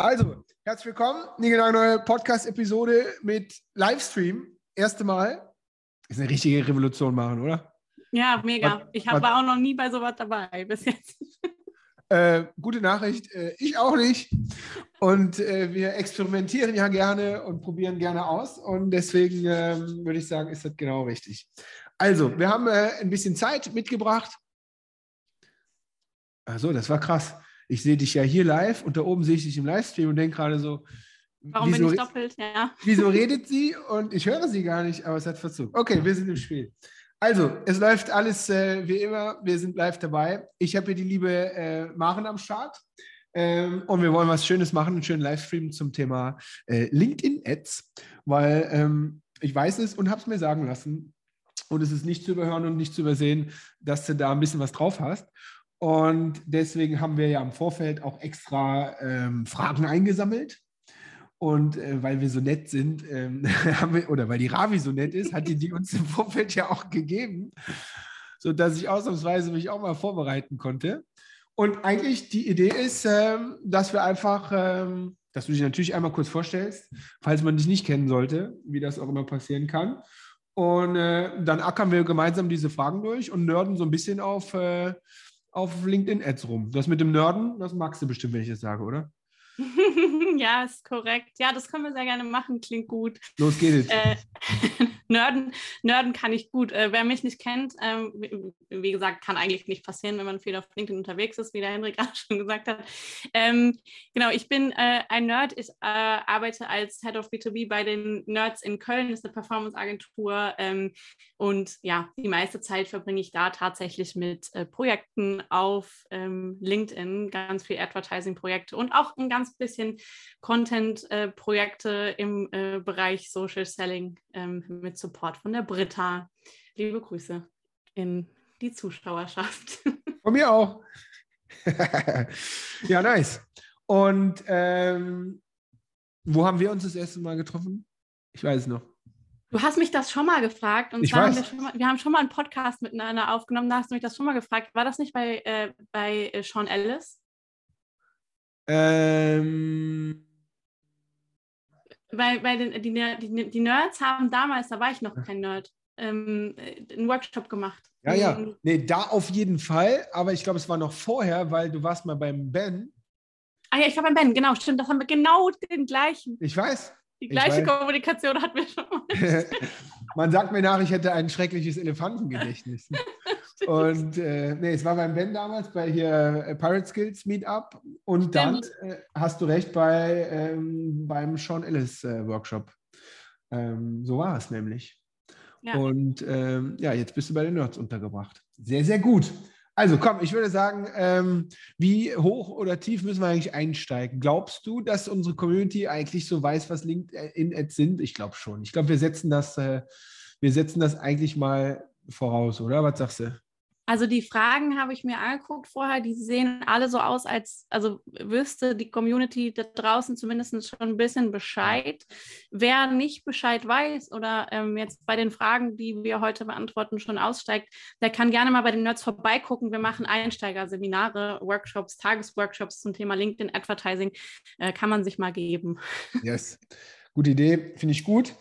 Also, herzlich willkommen. Eine neue Podcast-Episode mit Livestream. Erste Mal. Ist eine richtige Revolution machen, oder? Ja, mega. Was, ich war auch noch nie bei sowas dabei bis jetzt. Äh, gute Nachricht, äh, ich auch nicht. Und äh, wir experimentieren ja gerne und probieren gerne aus. Und deswegen ähm, würde ich sagen, ist das genau richtig. Also, wir haben äh, ein bisschen Zeit mitgebracht. Achso, das war krass. Ich sehe dich ja hier live und da oben sehe ich dich im Livestream und denke gerade so, Warum wieso, bin ich doppelt? Ja. Wieso redet sie und ich höre sie gar nicht, aber es hat Verzug. Okay, wir sind im Spiel. Also, es läuft alles äh, wie immer. Wir sind live dabei. Ich habe hier die liebe äh, Maren am Start. Ähm, und wir wollen was Schönes machen, einen schönen Livestream zum Thema äh, LinkedIn-Ads, weil ähm, ich weiß es und habe es mir sagen lassen. Und es ist nicht zu überhören und nicht zu übersehen, dass du da ein bisschen was drauf hast. Und deswegen haben wir ja im Vorfeld auch extra ähm, Fragen eingesammelt und äh, weil wir so nett sind, ähm, wir, oder weil die Ravi so nett ist, hat die die uns im Vorfeld ja auch gegeben, sodass ich ausnahmsweise mich auch mal vorbereiten konnte. Und eigentlich die Idee ist, ähm, dass wir einfach, ähm, dass du dich natürlich einmal kurz vorstellst, falls man dich nicht kennen sollte, wie das auch immer passieren kann. Und äh, dann ackern wir gemeinsam diese Fragen durch und nörden so ein bisschen auf, äh, auf LinkedIn-Ads rum. Das mit dem Nörden, das magst du bestimmt, wenn ich das sage, oder? ja, ist korrekt. Ja, das können wir sehr gerne machen. Klingt gut. Los geht's. Äh, Nörden, Nörden kann ich gut. Äh, wer mich nicht kennt, ähm, wie, wie, gesagt, kann eigentlich nicht passieren, wenn man viel auf LinkedIn unterwegs ist, wie der Henrik gerade schon gesagt hat. Ähm, genau, ich bin äh, ein Nerd. Ich äh, arbeite als Head of B2B bei den Nerds in Köln. Das ist eine Performance-Agentur. Ähm, und ja, die meiste Zeit verbringe ich da tatsächlich mit äh, Projekten auf ähm, LinkedIn, ganz viel Advertising-Projekte und auch ein ganz bisschen Content-Projekte äh, im äh, Bereich Social Selling ähm, mit Support von der Britta. Liebe Grüße in die Zuschauerschaft. Von mir auch. ja, nice. Und ähm, wo haben wir uns das erste Mal getroffen? Ich weiß es noch. Du hast mich das schon mal gefragt und zwar haben wir, mal, wir, haben schon mal einen Podcast miteinander aufgenommen, da hast du mich das schon mal gefragt. War das nicht bei, äh, bei äh, Sean Ellis? Ähm, weil, weil die, die, die, Nerds haben damals, da war ich noch kein Nerd, ähm, einen Workshop gemacht. Ja, ja. Nee, da auf jeden Fall. Aber ich glaube, es war noch vorher, weil du warst mal beim Ben. Ah ja, ich war beim Ben, genau, stimmt. Das haben wir genau den gleichen. Ich weiß. Die gleiche Kommunikation hatten wir schon mal. Man sagt mir nach, ich hätte ein schreckliches Elefantengedächtnis. und äh, nee, es war beim Ben damals bei hier äh, Pirate Skills Meetup und dann äh, hast du recht bei ähm, beim Sean Ellis äh, Workshop. Ähm, so war es nämlich. Ja. Und ähm, ja, jetzt bist du bei den Nerds untergebracht. Sehr, sehr gut. Also komm, ich würde sagen, ähm, wie hoch oder tief müssen wir eigentlich einsteigen? Glaubst du, dass unsere Community eigentlich so weiß, was LinkedIn-Ads sind? Ich glaube schon. Ich glaube, wir setzen das, äh, wir setzen das eigentlich mal voraus, oder? Was sagst du? Also die Fragen habe ich mir angeguckt vorher, die sehen alle so aus, als also wüsste die Community da draußen zumindest schon ein bisschen Bescheid. Wer nicht Bescheid weiß oder ähm, jetzt bei den Fragen, die wir heute beantworten, schon aussteigt, der kann gerne mal bei den Nerds vorbeigucken. Wir machen Einsteigerseminare, Workshops, Tagesworkshops zum Thema LinkedIn Advertising. Äh, kann man sich mal geben. Yes, gute Idee, finde ich gut.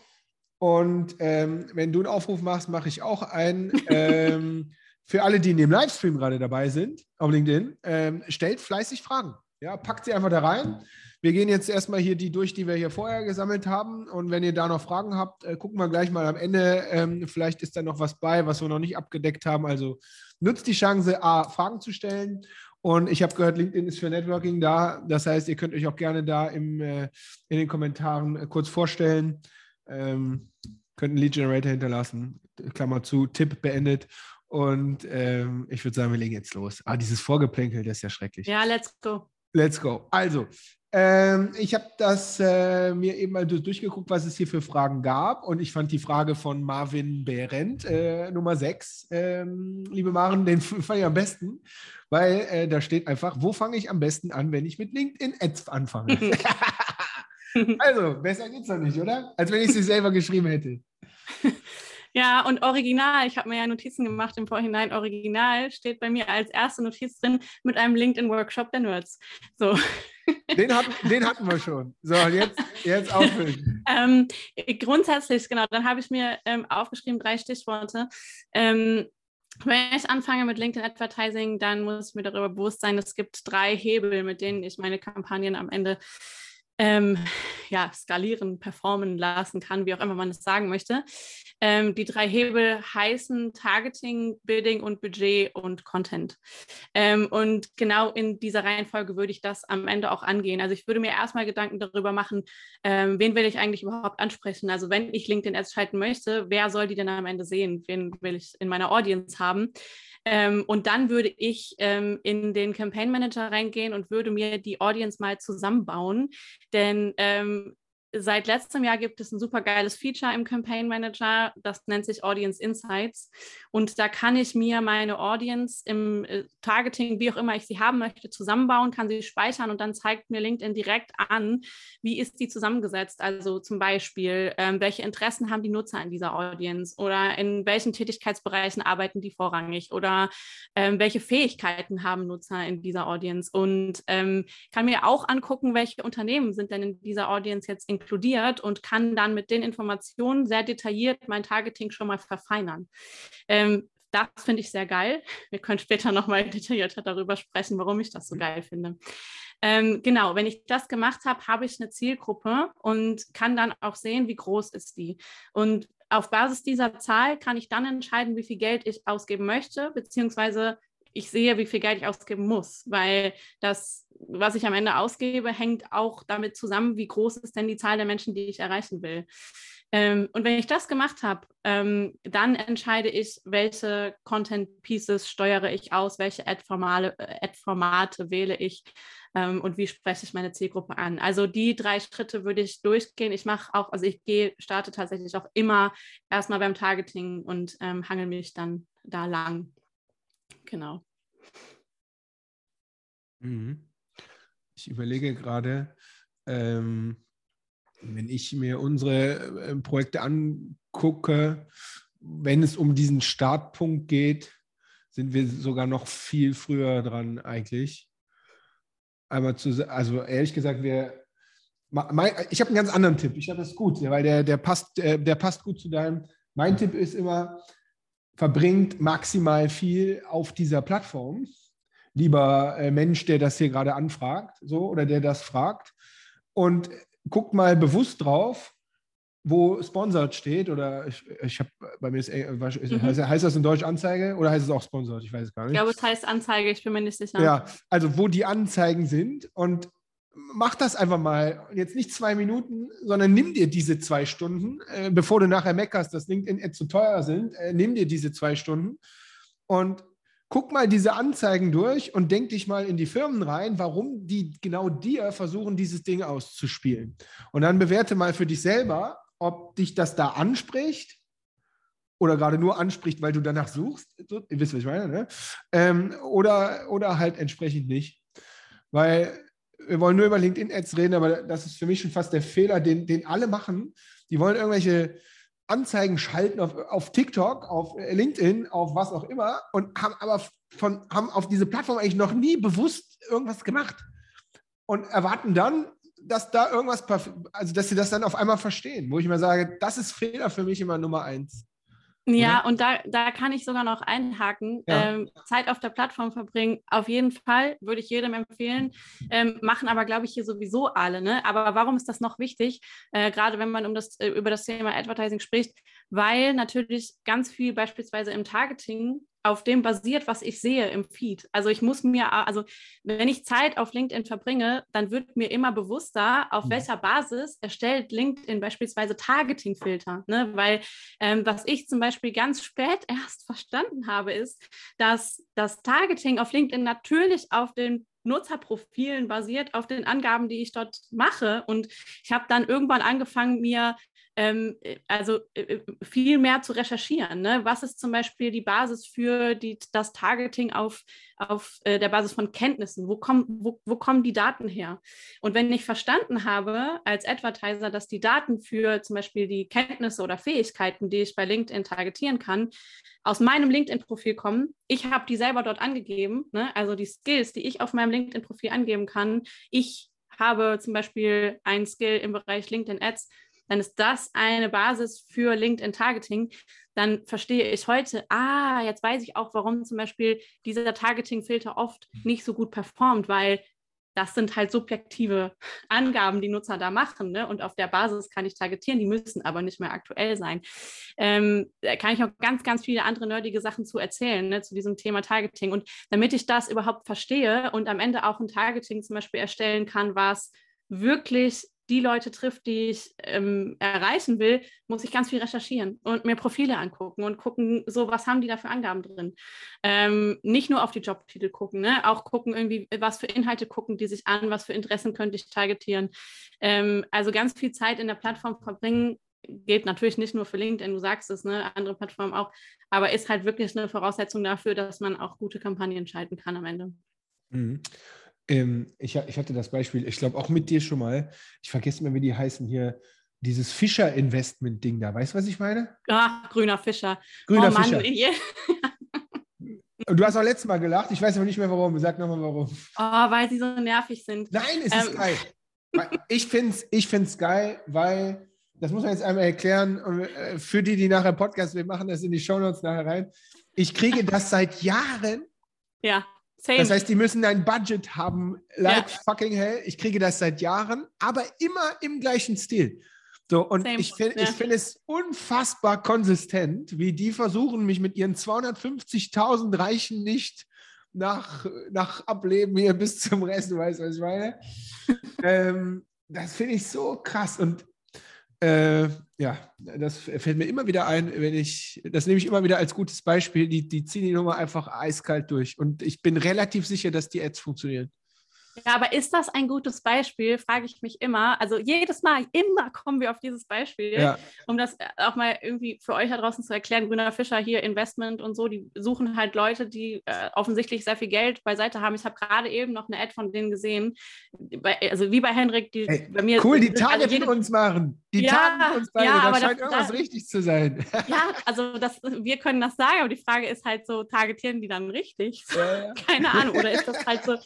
Und ähm, wenn du einen Aufruf machst, mache ich auch einen. Ähm, für alle, die in dem Livestream gerade dabei sind, auf LinkedIn, ähm, stellt fleißig Fragen. Ja, packt sie einfach da rein. Wir gehen jetzt erstmal hier die durch, die wir hier vorher gesammelt haben. Und wenn ihr da noch Fragen habt, äh, gucken wir gleich mal am Ende. Ähm, vielleicht ist da noch was bei, was wir noch nicht abgedeckt haben. Also nutzt die Chance, A, Fragen zu stellen. Und ich habe gehört, LinkedIn ist für Networking da. Das heißt, ihr könnt euch auch gerne da im, äh, in den Kommentaren äh, kurz vorstellen. Ähm, könnt einen Lead Generator hinterlassen. Klammer zu, Tipp beendet. Und ähm, ich würde sagen, wir legen jetzt los. Ah, dieses Vorgeplänkel, das ist ja schrecklich. Ja, let's go. Let's go. Also, ähm, ich habe das äh, mir eben mal durchgeguckt, was es hier für Fragen gab. Und ich fand die Frage von Marvin Behrendt, äh, Nummer 6, ähm, liebe Maren, den fand ich am besten, weil äh, da steht einfach, wo fange ich am besten an, wenn ich mit LinkedIn-Ads anfange? also, besser geht's doch nicht, oder? Als wenn ich sie selber geschrieben hätte. Ja, und original, ich habe mir ja Notizen gemacht im Vorhinein. Original steht bei mir als erste Notiz drin mit einem LinkedIn-Workshop der Nerds. So. Den hatten, den hatten wir schon. So, jetzt, jetzt aufhören. ähm, grundsätzlich, genau, dann habe ich mir ähm, aufgeschrieben, drei Stichworte. Ähm, wenn ich anfange mit LinkedIn Advertising, dann muss ich mir darüber bewusst sein, es gibt drei Hebel, mit denen ich meine Kampagnen am Ende ähm, ja, skalieren, performen lassen kann, wie auch immer man es sagen möchte. Ähm, die drei Hebel heißen Targeting, Bidding und Budget und Content. Ähm, und genau in dieser Reihenfolge würde ich das am Ende auch angehen. Also ich würde mir erstmal Gedanken darüber machen, ähm, wen will ich eigentlich überhaupt ansprechen? Also wenn ich LinkedIn Ads schalten möchte, wer soll die denn am Ende sehen? Wen will ich in meiner Audience haben? Ähm, und dann würde ich ähm, in den Campaign Manager reingehen und würde mir die Audience mal zusammenbauen. Denn ähm, seit letztem Jahr gibt es ein super geiles Feature im Campaign Manager, das nennt sich Audience Insights. Und da kann ich mir meine Audience im äh, Targeting, wie auch immer ich sie haben möchte, zusammenbauen, kann sie speichern und dann zeigt mir LinkedIn direkt an, wie ist die zusammengesetzt. Also zum Beispiel, ähm, welche Interessen haben die Nutzer in dieser Audience oder in welchen Tätigkeitsbereichen arbeiten die vorrangig oder ähm, welche Fähigkeiten haben Nutzer in dieser Audience und ähm, kann mir auch angucken, welche Unternehmen sind denn in dieser Audience jetzt inkludiert inkludiert und kann dann mit den Informationen sehr detailliert mein Targeting schon mal verfeinern. Ähm, das finde ich sehr geil. Wir können später nochmal detaillierter darüber sprechen, warum ich das so mhm. geil finde. Ähm, genau, wenn ich das gemacht habe, habe ich eine Zielgruppe und kann dann auch sehen, wie groß ist die. Und auf Basis dieser Zahl kann ich dann entscheiden, wie viel Geld ich ausgeben möchte, beziehungsweise ich sehe, wie viel Geld ich ausgeben muss, weil das, was ich am Ende ausgebe, hängt auch damit zusammen, wie groß ist denn die Zahl der Menschen, die ich erreichen will. Ähm, und wenn ich das gemacht habe, ähm, dann entscheide ich, welche Content Pieces steuere ich aus, welche Ad-Formate äh, Ad wähle ich ähm, und wie spreche ich meine Zielgruppe an. Also die drei Schritte würde ich durchgehen. Ich mache auch, also ich gehe, starte tatsächlich auch immer erstmal beim Targeting und ähm, hangel mich dann da lang. Genau. Mhm. Ich überlege gerade, ähm, wenn ich mir unsere äh, Projekte angucke, wenn es um diesen Startpunkt geht, sind wir sogar noch viel früher dran eigentlich. Einmal zu, also ehrlich gesagt, wir, ich habe einen ganz anderen Tipp. Ich habe das gut, weil der, der, passt, der, der passt gut zu deinem. Mein Tipp ist immer, verbringt maximal viel auf dieser Plattform lieber äh, Mensch, der das hier gerade anfragt, so oder der das fragt. Und guckt mal bewusst drauf, wo Sponsored steht oder ich, ich habe bei mir ist, äh, mhm. heißt, heißt, das in Deutsch Anzeige oder heißt es auch Sponsored? Ich weiß es gar nicht. Ich glaube, es heißt Anzeige, ich bin mir nicht sicher. Ja, also wo die Anzeigen sind und mach das einfach mal. Jetzt nicht zwei Minuten, sondern nimm dir diese zwei Stunden, äh, bevor du nachher meckerst, dass LinkedIn zu teuer sind. Äh, nimm dir diese zwei Stunden und guck mal diese Anzeigen durch und denk dich mal in die Firmen rein, warum die genau dir versuchen, dieses Ding auszuspielen. Und dann bewerte mal für dich selber, ob dich das da anspricht oder gerade nur anspricht, weil du danach suchst. Ihr wisst, was ich meine, ne? Ähm, oder, oder halt entsprechend nicht. Weil wir wollen nur über LinkedIn-Ads reden, aber das ist für mich schon fast der Fehler, den, den alle machen. Die wollen irgendwelche Anzeigen schalten auf, auf TikTok, auf LinkedIn, auf was auch immer und haben aber von, haben auf diese Plattform eigentlich noch nie bewusst irgendwas gemacht und erwarten dann, dass da irgendwas, also dass sie das dann auf einmal verstehen, wo ich mir sage, das ist Fehler für mich immer Nummer eins. Ja, und da, da kann ich sogar noch einhaken. Ja. Ähm, Zeit auf der Plattform verbringen, auf jeden Fall, würde ich jedem empfehlen. Ähm, machen aber, glaube ich, hier sowieso alle. Ne? Aber warum ist das noch wichtig? Äh, gerade wenn man um das, äh, über das Thema Advertising spricht, weil natürlich ganz viel beispielsweise im Targeting auf dem basiert, was ich sehe im Feed. Also ich muss mir, also wenn ich Zeit auf LinkedIn verbringe, dann wird mir immer bewusster, auf mhm. welcher Basis erstellt LinkedIn beispielsweise Targeting-Filter. Ne? Weil ähm, was ich zum Beispiel ganz spät erst verstanden habe, ist, dass das Targeting auf LinkedIn natürlich auf den Nutzerprofilen basiert, auf den Angaben, die ich dort mache. Und ich habe dann irgendwann angefangen, mir ähm, äh, also äh, äh, viel mehr zu recherchieren. Ne? Was ist zum Beispiel die Basis für die, das Targeting auf, auf äh, der Basis von Kenntnissen? Wo kommen, wo, wo kommen die Daten her? Und wenn ich verstanden habe als Advertiser, dass die Daten für zum Beispiel die Kenntnisse oder Fähigkeiten, die ich bei LinkedIn targetieren kann, aus meinem LinkedIn-Profil kommen, ich habe die selber dort angegeben, ne? also die Skills, die ich auf meinem LinkedIn-Profil angeben kann, ich habe zum Beispiel ein Skill im Bereich LinkedIn Ads, dann ist das eine Basis für LinkedIn Targeting. Dann verstehe ich heute, ah, jetzt weiß ich auch, warum zum Beispiel dieser Targeting-Filter oft nicht so gut performt, weil das sind halt subjektive Angaben, die Nutzer da machen. Ne? Und auf der Basis kann ich targetieren, die müssen aber nicht mehr aktuell sein. Ähm, da kann ich auch ganz, ganz viele andere nerdige Sachen zu erzählen, ne, zu diesem Thema Targeting. Und damit ich das überhaupt verstehe und am Ende auch ein Targeting zum Beispiel erstellen kann, was wirklich die Leute trifft, die ich ähm, erreichen will, muss ich ganz viel recherchieren und mir Profile angucken und gucken, so was haben die da für Angaben drin. Ähm, nicht nur auf die Jobtitel gucken, ne? auch gucken irgendwie, was für Inhalte gucken die sich an, was für Interessen könnte ich targetieren. Ähm, also ganz viel Zeit in der Plattform verbringen, geht natürlich nicht nur für LinkedIn, du sagst es, ne? andere Plattformen auch, aber ist halt wirklich eine Voraussetzung dafür, dass man auch gute Kampagnen schalten kann am Ende. Mhm. Ähm, ich, ich, hatte das Beispiel, ich glaube auch mit dir schon mal, ich vergesse mal, wie die heißen hier, dieses Fischer-Investment-Ding da. Weißt du, was ich meine? Ah, grüner Fischer. Grüner oh, Fischer. Und du hast auch letztes Mal gelacht, ich weiß aber nicht mehr warum. Sag nochmal warum. Oh, weil sie so nervig sind. Nein, es ähm. ist geil. Ich finde es ich find's geil, weil, das muss man jetzt einmal erklären, äh, für die, die nachher Podcast, wir machen das in die Shownotes nachher rein. Ich kriege das seit Jahren. Ja. Same. Das heißt, die müssen ein Budget haben, like ja. fucking hell. Ich kriege das seit Jahren, aber immer im gleichen Stil. So, und Same. ich finde ja. find es unfassbar konsistent, wie die versuchen, mich mit ihren 250.000 Reichen nicht nach, nach Ableben hier bis zum Rest, du weißt, was ich meine. ähm, das finde ich so krass. Und äh, ja, das fällt mir immer wieder ein, wenn ich, das nehme ich immer wieder als gutes Beispiel, die, die ziehen die Nummer einfach eiskalt durch. Und ich bin relativ sicher, dass die Ads funktionieren. Ja, aber ist das ein gutes Beispiel, frage ich mich immer. Also jedes Mal, immer kommen wir auf dieses Beispiel, ja. um das auch mal irgendwie für euch da draußen zu erklären. Grüner Fischer hier, Investment und so, die suchen halt Leute, die äh, offensichtlich sehr viel Geld beiseite haben. Ich habe gerade eben noch eine Ad von denen gesehen, bei, also wie bei Henrik, die Ey, bei mir. Cool, die targeten also uns machen. Die ja, targeten uns beide, ja, aber scheint das, irgendwas da, richtig zu sein. Ja, also das, wir können das sagen, aber die Frage ist halt so, targetieren die dann richtig? Ja, Keine Ahnung. Oder ist das halt so,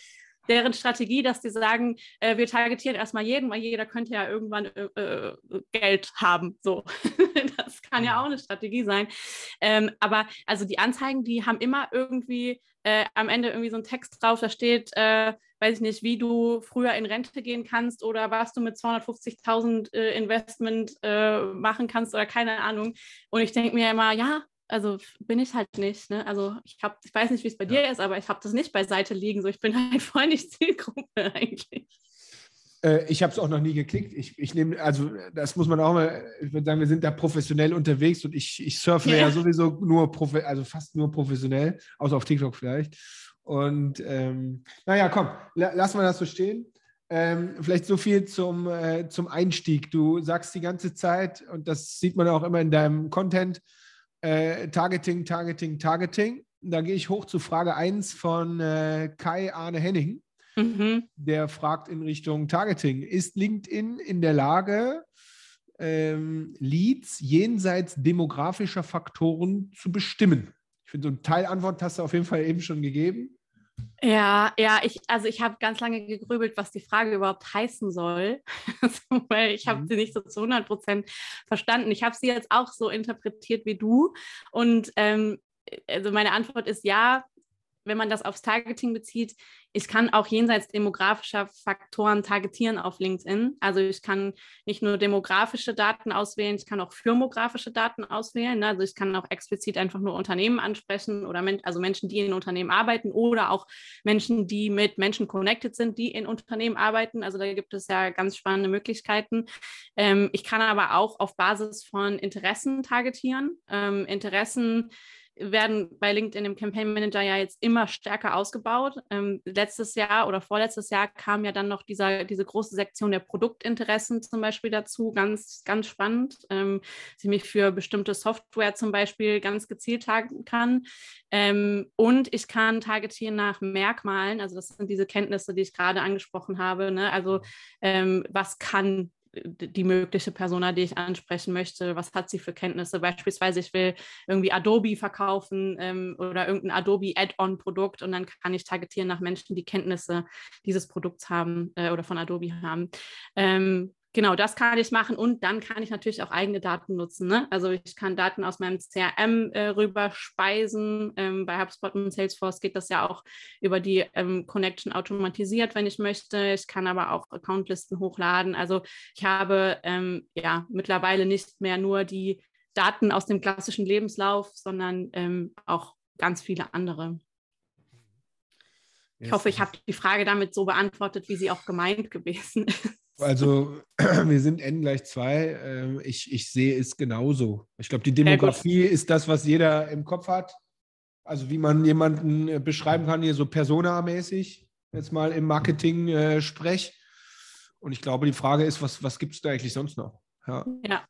deren Strategie, dass die sagen, äh, wir targetieren erstmal jeden, weil jeder könnte ja irgendwann äh, äh Geld haben. So, das kann ja auch eine Strategie sein. Ähm, aber also die Anzeigen, die haben immer irgendwie äh, am Ende irgendwie so ein Text drauf, da steht, äh, weiß ich nicht, wie du früher in Rente gehen kannst oder was du mit 250.000 äh, Investment machen kannst oder keine Ahnung. Und ich denke mir immer, ja, also bin ich halt nicht. Ne? Also ich habe, ich weiß nicht, wie es bei ja. dir ist, aber ich habe das nicht beiseite liegen. So, ich bin halt voll nicht Zielgruppe eigentlich. Äh, ich habe es auch noch nie geklickt. Ich, ich nehme, also das muss man auch mal, ich würde sagen, wir sind da professionell unterwegs und ich, ich surfe ja. ja sowieso nur, also fast nur professionell, außer auf TikTok vielleicht. Und ähm, naja, komm, la, lassen wir das so stehen. Ähm, vielleicht so viel zum, äh, zum Einstieg. Du sagst die ganze Zeit, und das sieht man auch immer in deinem Content, äh, Targeting, Targeting, Targeting. Da gehe ich hoch zu Frage 1 von äh, Kai Arne Henning. Mhm. Der fragt in Richtung Targeting. Ist LinkedIn in der Lage, ähm, Leads jenseits demografischer Faktoren zu bestimmen? Ich finde, so eine Teilantwort hast du auf jeden Fall eben schon gegeben. Ja, ja, ich, also ich habe ganz lange gegrübelt, was die Frage überhaupt heißen soll, weil ich habe mhm. sie nicht so zu 100 Prozent verstanden. Ich habe sie jetzt auch so interpretiert wie du und ähm, also meine Antwort ist ja, wenn man das aufs Targeting bezieht, ich kann auch jenseits demografischer Faktoren targetieren auf LinkedIn. Also ich kann nicht nur demografische Daten auswählen, ich kann auch firmografische Daten auswählen. Ne? Also ich kann auch explizit einfach nur Unternehmen ansprechen oder men also Menschen, die in Unternehmen arbeiten oder auch Menschen, die mit Menschen connected sind, die in Unternehmen arbeiten. Also da gibt es ja ganz spannende Möglichkeiten. Ähm, ich kann aber auch auf Basis von Interessen targetieren. Ähm, Interessen werden bei LinkedIn im Campaign Manager ja jetzt immer stärker ausgebaut. Ähm, letztes Jahr oder vorletztes Jahr kam ja dann noch dieser, diese große Sektion der Produktinteressen zum Beispiel dazu, ganz, ganz spannend, ähm, die mich für bestimmte Software zum Beispiel ganz gezielt targeten kann. Ähm, und ich kann targetieren nach Merkmalen, also das sind diese Kenntnisse, die ich gerade angesprochen habe. Ne? Also ähm, was kann die mögliche Persona, die ich ansprechen möchte, was hat sie für Kenntnisse. Beispielsweise, ich will irgendwie Adobe verkaufen ähm, oder irgendein Adobe Add-on-Produkt und dann kann ich targetieren nach Menschen, die Kenntnisse dieses Produkts haben äh, oder von Adobe haben. Ähm, Genau, das kann ich machen und dann kann ich natürlich auch eigene Daten nutzen. Ne? Also ich kann Daten aus meinem CRM äh, rüberspeisen. Ähm, bei HubSpot und Salesforce geht das ja auch über die ähm, Connection automatisiert, wenn ich möchte. Ich kann aber auch Accountlisten hochladen. Also ich habe ähm, ja mittlerweile nicht mehr nur die Daten aus dem klassischen Lebenslauf, sondern ähm, auch ganz viele andere. Ich hoffe, ich habe die Frage damit so beantwortet, wie sie auch gemeint gewesen ist. Also wir sind N gleich 2. Ähm, ich, ich sehe es genauso. Ich glaube, die Demografie ist das, was jeder im Kopf hat. Also wie man jemanden äh, beschreiben kann, hier so persona-mäßig, jetzt mal im Marketing äh, sprech. Und ich glaube, die Frage ist, was, was gibt es da eigentlich sonst noch? Ja. ja.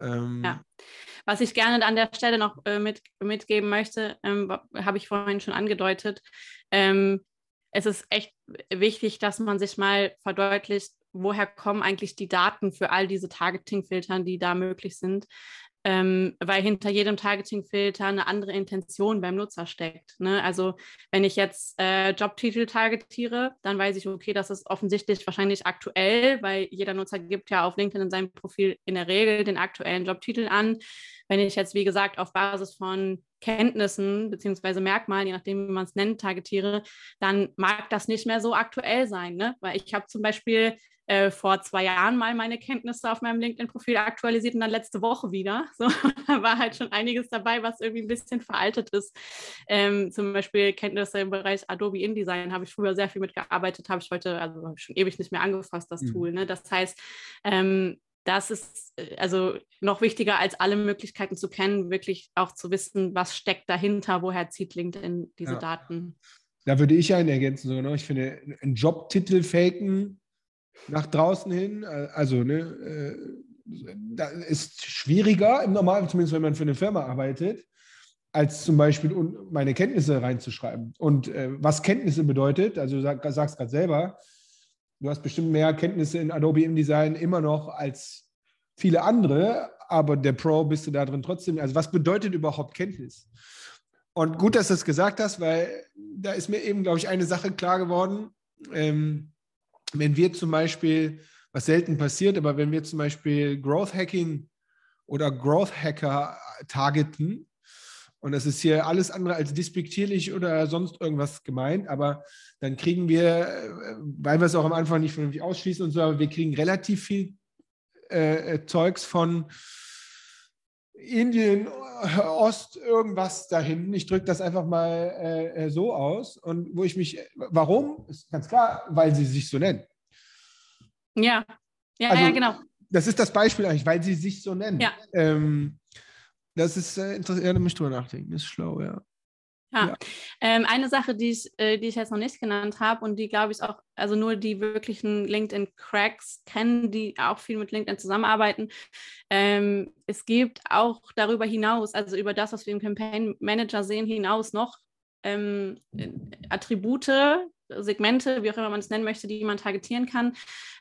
Ähm, ja. Was ich gerne an der Stelle noch äh, mit, mitgeben möchte, ähm, habe ich vorhin schon angedeutet. Ähm, es ist echt wichtig, dass man sich mal verdeutlicht, woher kommen eigentlich die Daten für all diese Targeting-Filtern, die da möglich sind. Ähm, weil hinter jedem Targeting-Filter eine andere Intention beim Nutzer steckt. Ne? Also wenn ich jetzt äh, Jobtitel targetiere, dann weiß ich, okay, das ist offensichtlich wahrscheinlich aktuell, weil jeder Nutzer gibt ja auf LinkedIn in seinem Profil in der Regel den aktuellen Jobtitel an. Wenn ich jetzt, wie gesagt, auf Basis von Kenntnissen beziehungsweise Merkmalen, je nachdem, wie man es nennt, targetiere, dann mag das nicht mehr so aktuell sein. Ne? Weil ich habe zum Beispiel äh, vor zwei Jahren mal meine Kenntnisse auf meinem LinkedIn-Profil aktualisiert und dann letzte Woche wieder. So, da war halt schon einiges dabei, was irgendwie ein bisschen veraltet ist. Ähm, zum Beispiel Kenntnisse im Bereich Adobe InDesign habe ich früher sehr viel mitgearbeitet, habe ich heute, also schon ewig nicht mehr angefasst, das mhm. Tool. Ne? Das heißt, ähm, das ist äh, also noch wichtiger als alle Möglichkeiten zu kennen, wirklich auch zu wissen, was steckt dahinter, woher zieht LinkedIn diese ja. Daten. Da würde ich einen ergänzen. So, ne? Ich finde, einen Jobtitel faken nach draußen hin, äh, also ne, äh, da ist schwieriger im Normalen, zumindest wenn man für eine Firma arbeitet, als zum Beispiel meine Kenntnisse reinzuschreiben. Und äh, was Kenntnisse bedeutet, also du sag, sagst gerade selber, du hast bestimmt mehr Kenntnisse in Adobe InDesign immer noch als viele andere, aber der Pro bist du da drin trotzdem. Also was bedeutet überhaupt Kenntnis? Und gut, dass du das gesagt hast, weil da ist mir eben, glaube ich, eine Sache klar geworden. Ähm, wenn wir zum Beispiel, was selten passiert, aber wenn wir zum Beispiel Growth Hacking oder Growth Hacker targeten, und das ist hier alles andere als despektierlich oder sonst irgendwas gemeint, aber dann kriegen wir, weil wir es auch am Anfang nicht vernünftig ausschließen und so, aber wir kriegen relativ viel äh, äh Zeugs von Indien, Ost, irgendwas da hinten. Ich drücke das einfach mal äh, äh, so aus. Und wo ich mich, warum? Ist ganz klar, weil sie sich so nennen. Ja, ja, also, ja, genau. Das ist das Beispiel eigentlich, weil sie sich so nennen. Ja. Ähm, das ist äh, interessant, ja, da mich drüber nachdenken. Das ist schlau, ja. Ja, ja. Ähm, eine Sache, die ich, äh, die ich jetzt noch nicht genannt habe und die, glaube ich, auch, also nur die wirklichen LinkedIn-Cracks kennen, die auch viel mit LinkedIn zusammenarbeiten. Ähm, es gibt auch darüber hinaus, also über das, was wir im Campaign Manager sehen, hinaus noch ähm, Attribute, Segmente, wie auch immer man es nennen möchte, die man targetieren kann.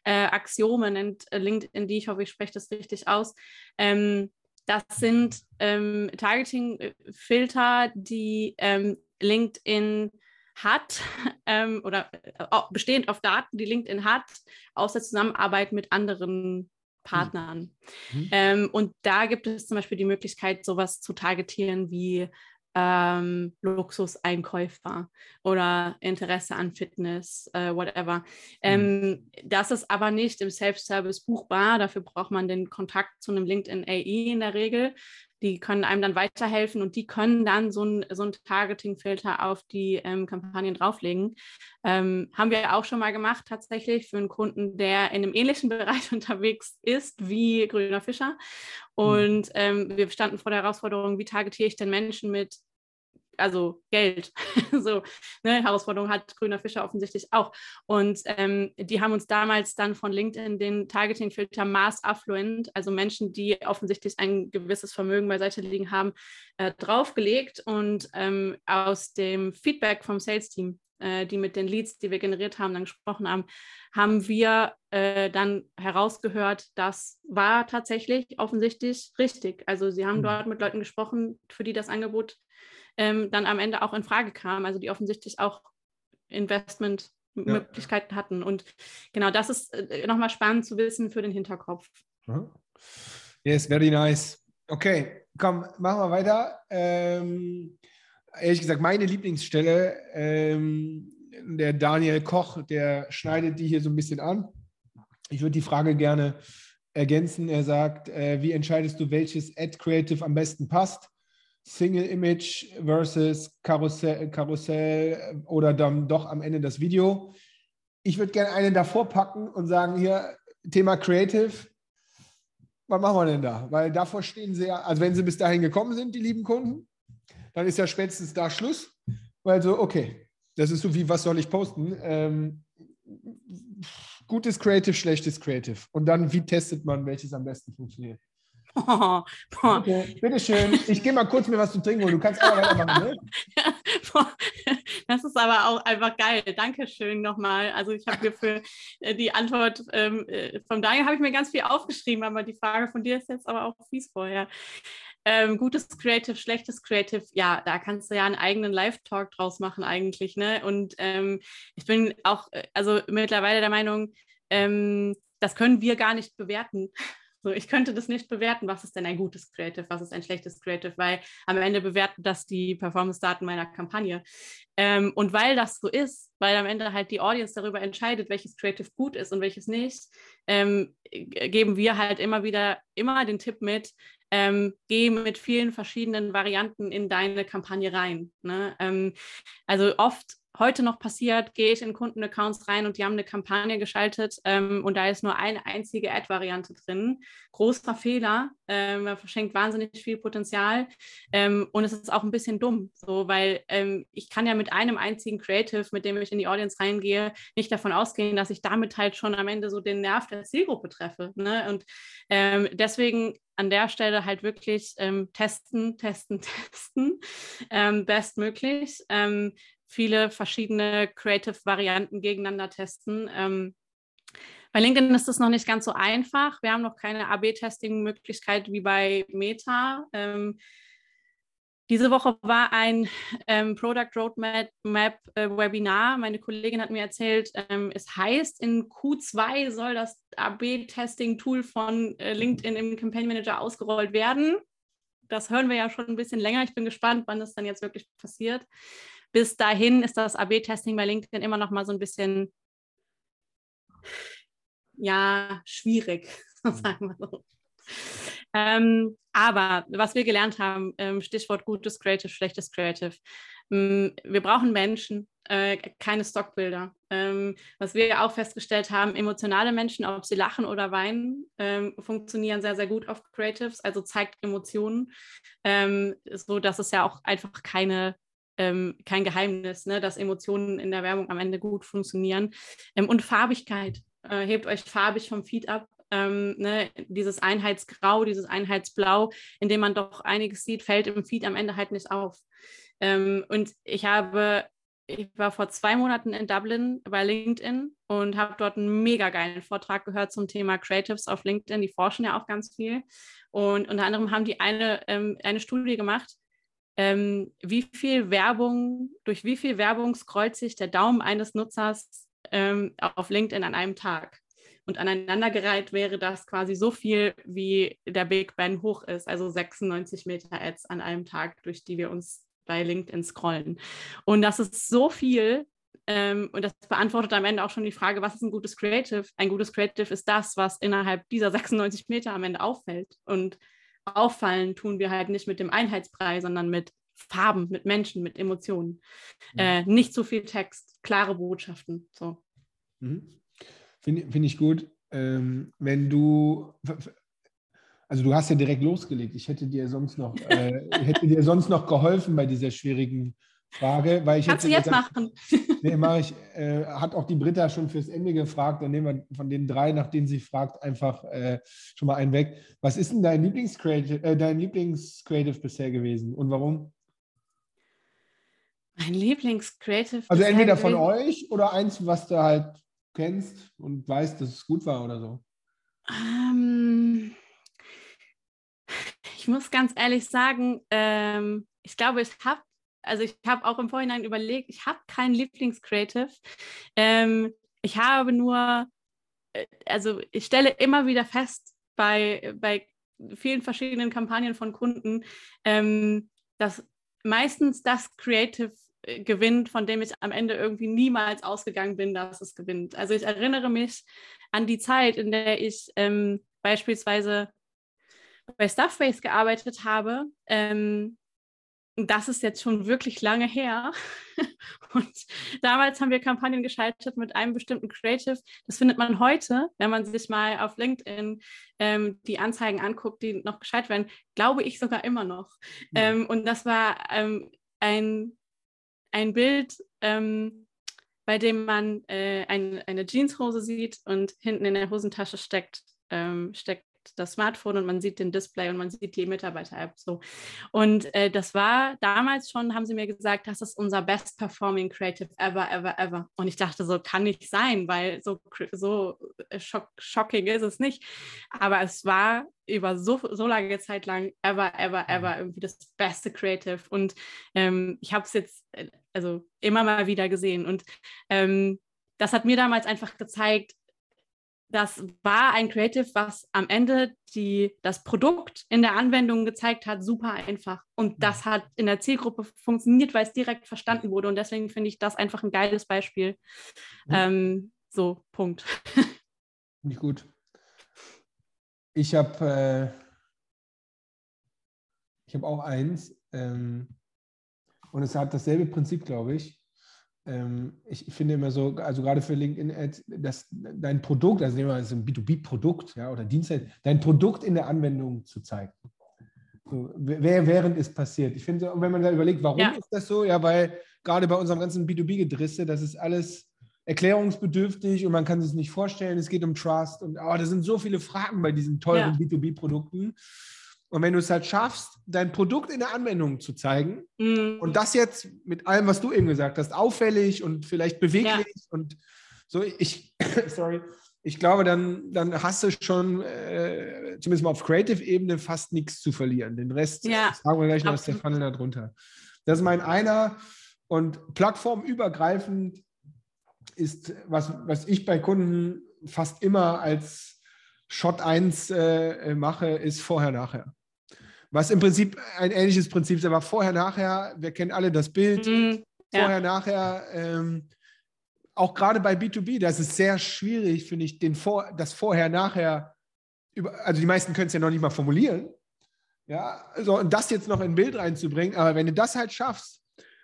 Äh, Axiome nennt LinkedIn die, ich hoffe, ich spreche das richtig aus. Ähm, das sind ähm, Targeting-Filter, die ähm, LinkedIn hat ähm, oder äh, bestehend auf Daten, die LinkedIn hat, aus der Zusammenarbeit mit anderen Partnern. Mhm. Ähm, und da gibt es zum Beispiel die Möglichkeit, sowas zu targetieren wie ähm, Luxuseinkäufer oder Interesse an Fitness, äh, whatever. Mhm. Ähm, das ist aber nicht im Self-Service buchbar. Dafür braucht man den Kontakt zu einem LinkedIn AI in der Regel. Die können einem dann weiterhelfen und die können dann so ein, so Targeting-Filter auf die ähm, Kampagnen drauflegen. Ähm, haben wir auch schon mal gemacht, tatsächlich, für einen Kunden, der in einem ähnlichen Bereich unterwegs ist wie Grüner Fischer. Mhm. Und ähm, wir standen vor der Herausforderung, wie targetiere ich denn Menschen mit also Geld. so, ne, Herausforderung hat Grüner Fischer offensichtlich auch. Und ähm, die haben uns damals dann von LinkedIn den Targeting-Filter Mass Affluent, also Menschen, die offensichtlich ein gewisses Vermögen beiseite liegen haben, äh, draufgelegt. Und ähm, aus dem Feedback vom Sales-Team äh, die mit den Leads, die wir generiert haben, dann gesprochen haben, haben wir äh, dann herausgehört, das war tatsächlich offensichtlich richtig. Also sie haben mhm. dort mit Leuten gesprochen, für die das Angebot ähm, dann am Ende auch in Frage kam, also die offensichtlich auch Investmentmöglichkeiten ja. hatten. Und genau das ist äh, nochmal spannend zu wissen für den Hinterkopf. Yes, very nice. Okay, komm, machen wir weiter. Ähm, ehrlich gesagt, meine Lieblingsstelle, ähm, der Daniel Koch, der schneidet die hier so ein bisschen an. Ich würde die Frage gerne ergänzen. Er sagt, äh, wie entscheidest du, welches Ad Creative am besten passt? Single Image versus Karussell, Karussell oder dann doch am Ende das Video. Ich würde gerne einen davor packen und sagen, hier, Thema Creative, was machen wir denn da? Weil davor stehen sie ja, also wenn sie bis dahin gekommen sind, die lieben Kunden, dann ist ja spätestens da Schluss. Weil so, okay, das ist so wie, was soll ich posten? Ähm, gutes Creative, schlechtes Creative. Und dann, wie testet man, welches am besten funktioniert? Oh, okay, bitteschön. Ich gehe mal kurz mir was zu trinken holen. Du kannst auch weitermachen, ne? Das ist aber auch einfach geil. Dankeschön nochmal. Also ich habe mir für äh, die Antwort ähm, äh, von Daniel habe ich mir ganz viel aufgeschrieben, aber die Frage von dir ist jetzt aber auch fies vorher. Ähm, gutes Creative, schlechtes Creative, ja, da kannst du ja einen eigenen Live-Talk draus machen eigentlich, ne? Und ähm, ich bin auch, äh, also mittlerweile der Meinung, ähm, das können wir gar nicht bewerten. So, ich könnte das nicht bewerten, was ist denn ein gutes Creative, was ist ein schlechtes Creative, weil am Ende bewerten das die Performance-Daten meiner Kampagne. Ähm, und weil das so ist, weil am Ende halt die Audience darüber entscheidet, welches Creative gut ist und welches nicht, ähm, geben wir halt immer wieder immer den Tipp mit, ähm, geh mit vielen verschiedenen Varianten in deine Kampagne rein. Ne? Ähm, also oft heute noch passiert, gehe ich in Kundenaccounts rein und die haben eine Kampagne geschaltet ähm, und da ist nur eine einzige Ad-Variante drin. Großer Fehler, ähm, man verschenkt wahnsinnig viel Potenzial ähm, und es ist auch ein bisschen dumm, so, weil ähm, ich kann ja mit einem einzigen Creative, mit dem ich in die Audience reingehe, nicht davon ausgehen, dass ich damit halt schon am Ende so den Nerv der Zielgruppe treffe. Ne? Und ähm, deswegen an der Stelle halt wirklich ähm, testen, testen, testen, ähm, bestmöglich. Ähm, viele verschiedene Creative-Varianten gegeneinander testen. Ähm, bei LinkedIn ist das noch nicht ganz so einfach. Wir haben noch keine AB-Testing-Möglichkeit wie bei Meta. Ähm, diese Woche war ein ähm, Product Roadmap äh, Webinar. Meine Kollegin hat mir erzählt, ähm, es heißt, in Q2 soll das AB-Testing-Tool von äh, LinkedIn im Campaign Manager ausgerollt werden. Das hören wir ja schon ein bisschen länger. Ich bin gespannt, wann das dann jetzt wirklich passiert bis dahin ist das AB-Testing bei LinkedIn immer noch mal so ein bisschen ja, schwierig, sagen wir so. Ähm, aber was wir gelernt haben, ähm, Stichwort gutes Creative, schlechtes Creative. Ähm, wir brauchen Menschen, äh, keine Stockbilder. Ähm, was wir auch festgestellt haben, emotionale Menschen, ob sie lachen oder weinen, ähm, funktionieren sehr, sehr gut auf Creatives, also zeigt Emotionen, ähm, so dass es ja auch einfach keine ähm, kein Geheimnis, ne, dass Emotionen in der Werbung am Ende gut funktionieren. Ähm, und Farbigkeit. Äh, hebt euch farbig vom Feed ab. Ähm, ne, dieses Einheitsgrau, dieses Einheitsblau, in dem man doch einiges sieht, fällt im Feed am Ende halt nicht auf. Ähm, und ich habe, ich war vor zwei Monaten in Dublin bei LinkedIn und habe dort einen mega geilen Vortrag gehört zum Thema Creatives auf LinkedIn. Die forschen ja auch ganz viel. Und unter anderem haben die eine, ähm, eine Studie gemacht, ähm, wie viel Werbung, durch wie viel Werbung scrollt sich der Daumen eines Nutzers ähm, auf LinkedIn an einem Tag. Und aneinandergereiht wäre das quasi so viel, wie der Big Ben hoch ist, also 96 Meter Ads an einem Tag, durch die wir uns bei LinkedIn scrollen. Und das ist so viel, ähm, und das beantwortet am Ende auch schon die Frage, was ist ein gutes Creative? Ein gutes Creative ist das, was innerhalb dieser 96 Meter am Ende auffällt. Und auffallen tun wir halt nicht mit dem Einheitsbrei, sondern mit Farben, mit Menschen, mit Emotionen. Mhm. Äh, nicht so viel Text, klare Botschaften. So. Mhm. Finde find ich gut. Ähm, wenn du, Also du hast ja direkt losgelegt. Ich hätte dir sonst noch, äh, hätte dir sonst noch geholfen bei dieser schwierigen Frage, weil ich Kannst du jetzt gesagt, machen. Nee, mache ich. Äh, hat auch die Britta schon fürs Ende gefragt. Dann nehmen wir von den drei, nach denen sie fragt, einfach äh, schon mal einen weg. Was ist denn dein Lieblingscreative, äh, dein Lieblingscreative bisher gewesen und warum? Mein Lieblingscreative. Also entweder von euch oder eins, was du halt kennst und weißt, dass es gut war oder so. Ähm, ich muss ganz ehrlich sagen, ähm, ich glaube, ich habe, also ich habe auch im Vorhinein überlegt, ich habe kein Lieblingscreative. Ähm, ich habe nur, äh, also ich stelle immer wieder fest bei, bei vielen verschiedenen Kampagnen von Kunden, ähm, dass meistens das Creative äh, gewinnt, von dem ich am Ende irgendwie niemals ausgegangen bin, dass es gewinnt. Also ich erinnere mich an die Zeit, in der ich ähm, beispielsweise bei Stuffbase gearbeitet habe. Ähm, das ist jetzt schon wirklich lange her. Und damals haben wir Kampagnen geschaltet mit einem bestimmten Creative. Das findet man heute, wenn man sich mal auf LinkedIn ähm, die Anzeigen anguckt, die noch geschaltet werden, glaube ich sogar immer noch. Mhm. Ähm, und das war ähm, ein, ein Bild, ähm, bei dem man äh, ein, eine Jeanshose sieht und hinten in der Hosentasche steckt, ähm, steckt das Smartphone und man sieht den Display und man sieht die Mitarbeiter-App so. Und äh, das war damals schon, haben sie mir gesagt, das ist unser best performing Creative ever, ever, ever. Und ich dachte, so kann nicht sein, weil so, so äh, schock, shocking ist es nicht. Aber es war über so, so lange Zeit lang ever, ever, ever irgendwie das beste Creative. Und ähm, ich habe es jetzt äh, also immer mal wieder gesehen. Und ähm, das hat mir damals einfach gezeigt, das war ein Creative, was am Ende die, das Produkt in der Anwendung gezeigt hat, super einfach. Und das hat in der Zielgruppe funktioniert, weil es direkt verstanden wurde. Und deswegen finde ich das einfach ein geiles Beispiel. Mhm. Ähm, so, Punkt. Finde ich gut. Ich habe äh, ich habe auch eins ähm, und es hat dasselbe Prinzip, glaube ich. Ähm, ich finde immer so, also gerade für LinkedIn-Ads, dass dein Produkt, also nehmen wir mal ist ein B2B-Produkt ja, oder Dienstleister, dein Produkt in der Anwendung zu zeigen. So, während es passiert. Ich finde, und wenn man da überlegt, warum Ja. ist das so? Ja, weil gerade bei unserem ganzen B2B-Gedrisse, das ist alles erklärungsbedürftig und man kann es nicht vorstellen. Es geht um Trust und oh, da sind so viele Fragen bei diesen teuren B2B-Produkten. Und wenn du es halt schaffst, dein Produkt in der Anwendung zu zeigen Mm, und das jetzt mit allem, was du eben gesagt hast, auffällig und vielleicht beweglich und so, ich, sorry, ich glaube, dann, dann hast du schon, äh, zumindest mal auf Creative-Ebene, fast nichts zu verlieren. Den Rest Ja, sagen wir gleich noch aus der. Funnel darunter. Das ist mein einer und plattformübergreifend ist, was, was ich bei Kunden fast immer als Shot 1 äh, mache, ist vorher-nachher. Was im Prinzip ein ähnliches Prinzip ist, aber vorher-nachher, wir kennen alle das Bild, mm, ja. vorher-nachher, ähm, auch gerade bei B2B, das ist sehr schwierig, finde ich, den Vor das Vorher-Nachher, über, also die meisten können es ja noch nicht mal formulieren. Ja, also und das jetzt noch in ein Bild reinzubringen, aber wenn du das halt schaffst,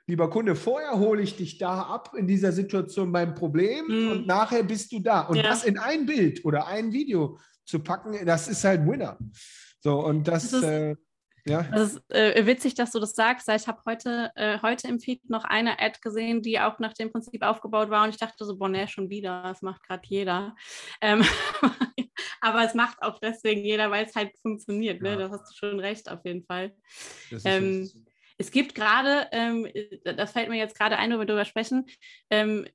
lieber Kunde, vorher hole ich dich da ab in dieser Situation beim Problem Mhm. und nachher bist du da. Und Ja. das in ein Bild oder ein Video zu packen, das ist halt Winner. So, und das, Das ist- äh, ja. Das ist äh, witzig, dass du das sagst, ich habe heute, äh, heute im Feed noch eine Ad gesehen, die auch nach dem Prinzip aufgebaut war und ich dachte so, boah, nee, schon wieder, das macht gerade jeder. Ähm, aber es macht auch deswegen jeder, weil es halt funktioniert. Ne? Ja. Da hast du schon recht, auf jeden Fall. Ähm, Es gibt gerade, ähm, das fällt mir jetzt gerade ein, wo wir darüber sprechen, ähm,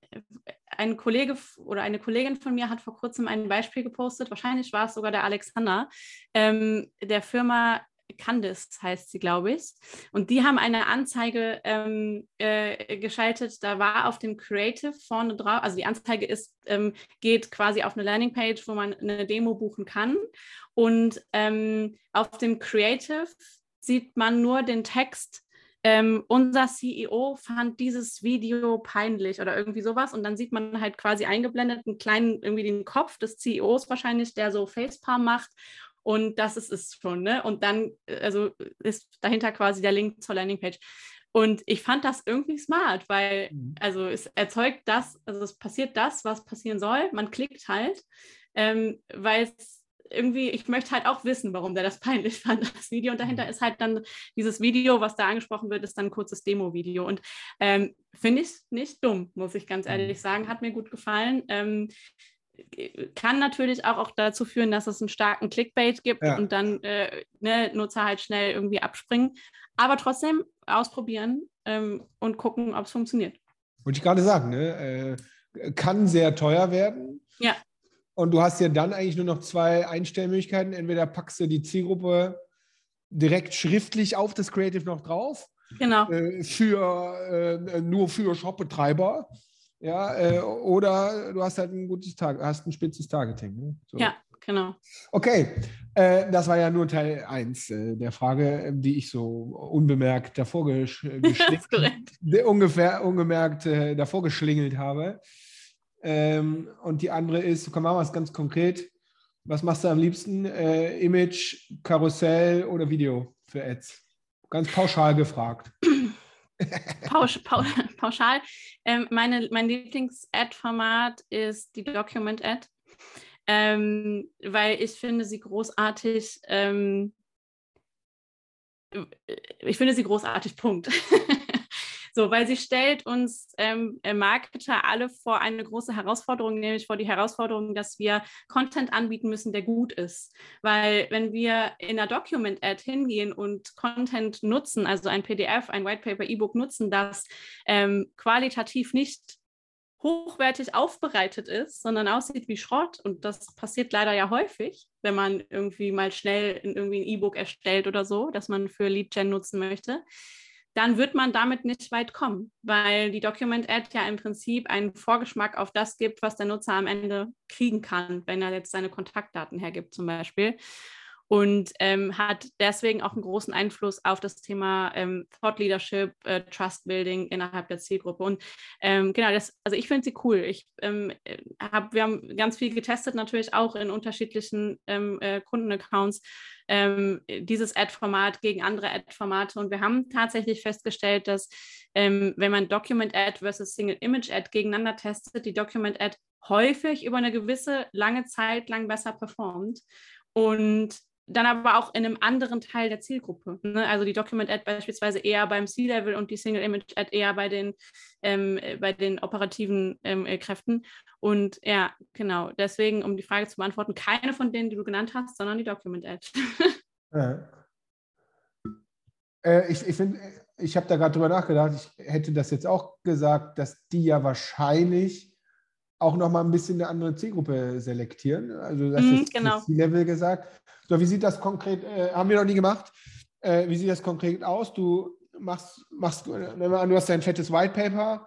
ein Kollege oder eine Kollegin von mir hat vor kurzem ein Beispiel gepostet, wahrscheinlich war es sogar der Alexander, ähm, der Firma Candice heißt sie, glaube ich. Und die haben eine Anzeige ähm, äh, geschaltet, da war auf dem Creative vorne drauf, also die Anzeige ist, ähm, geht quasi auf eine Landingpage, wo man eine Demo buchen kann. Und ähm, auf dem Creative sieht man nur den Text, ähm, unser CEO fand dieses Video peinlich oder irgendwie sowas. Und dann sieht man halt quasi eingeblendet einen kleinen, irgendwie den Kopf des CEOs wahrscheinlich, der so Facepalm macht. Und das ist es schon, ne? Und dann, äh, also ist dahinter quasi der Link zur Landingpage. Und ich fand das irgendwie smart, weil, Mhm. also es erzeugt das, also es passiert das, was passieren soll. Man klickt halt, ähm, weil es irgendwie, ich möchte halt auch wissen, warum der das peinlich fand, das Video. Und dahinter mhm. ist halt dann dieses Video, was da angesprochen wird, ist dann ein kurzes Demo-Video. Und ähm, finde ich nicht dumm, muss ich ganz ehrlich mhm. sagen. Hat mir gut gefallen. Ähm, kann natürlich auch, auch dazu führen, dass es einen starken Clickbait gibt ja. und dann äh, ne, Nutzer halt schnell irgendwie abspringen. Aber trotzdem ausprobieren ähm, und gucken, ob es funktioniert. Wollte ich gerade sagen, ne? Äh, kann sehr teuer werden. Ja. Und du hast ja dann eigentlich nur noch zwei Einstellmöglichkeiten. Entweder packst du die Zielgruppe direkt schriftlich auf das Creative noch drauf. Genau. Äh, für, äh, nur für Shopbetreiber. Ja, äh, oder du hast halt ein gutes Tag, hast ein spitzes Targeting. Ne? So. Ja, genau. Okay, äh, das war ja nur Teil 1 äh, der Frage, die ich so unbemerkt davor gesch ungefähr ungemerkt davor geschlingelt habe. Ähm, und die andere ist, komm, machen wir es ganz konkret. Was machst du am liebsten? Äh, Image, Karussell oder Video für Ads? Ganz pauschal gefragt. Pausch, pausch, pauschal. Ähm, meine, mein Lieblings-Ad-Format ist die Document-Ad, ähm, weil ich finde sie großartig. Ähm, ich finde sie großartig, Punkt. So, weil sie stellt uns ähm, äh, Marketer alle vor eine große Herausforderung, nämlich vor die Herausforderung, dass wir Content anbieten müssen, der gut ist. Weil wenn wir in einer Document-Ad hingehen und Content nutzen, also ein PDF, ein White Paper, E-Book nutzen, das ähm, qualitativ nicht hochwertig aufbereitet ist, sondern aussieht wie Schrott. Und das passiert leider ja häufig, wenn man irgendwie mal schnell irgendwie ein E-Book erstellt oder so, das man für Lead-Gen nutzen möchte dann wird man damit nicht weit kommen, weil die Document-Ad ja im Prinzip einen Vorgeschmack auf das gibt, was der Nutzer am Ende kriegen kann, wenn er jetzt seine Kontaktdaten hergibt zum Beispiel und ähm, hat deswegen auch einen großen Einfluss auf das Thema ähm, Thought Leadership, äh, Trust Building innerhalb der Zielgruppe. Und ähm, genau, das, also ich finde sie cool. Ich ähm, hab, wir haben ganz viel getestet, natürlich auch in unterschiedlichen ähm, äh, Kundenaccounts ähm, dieses Ad-Format gegen andere Ad-Formate. Und wir haben tatsächlich festgestellt, dass wenn man Document Ad versus Single Image Ad gegeneinander testet, die Document Ad häufig über eine gewisse lange Zeit lang besser performt. Und dann aber auch in einem anderen Teil der Zielgruppe. Ne? Also die Document Ad beispielsweise eher beim C-Level und die Single Image Ad eher bei den, ähm, bei den operativen ähm, äh, Kräften. Und ja, genau, deswegen, um die Frage zu beantworten, keine von denen, die du genannt hast, sondern die Document Ad. ja. äh, ich ich ich habe da gerade drüber nachgedacht, ich hätte das jetzt auch gesagt, dass die ja wahrscheinlich auch nochmal ein bisschen eine andere Zielgruppe selektieren. Also das mm, ist genau. C-Level gesagt. So, wie sieht das konkret, äh, haben wir noch nie gemacht, äh, wie sieht das konkret aus? Du machst, machst nehmen wir an, du hast dein fettes White Paper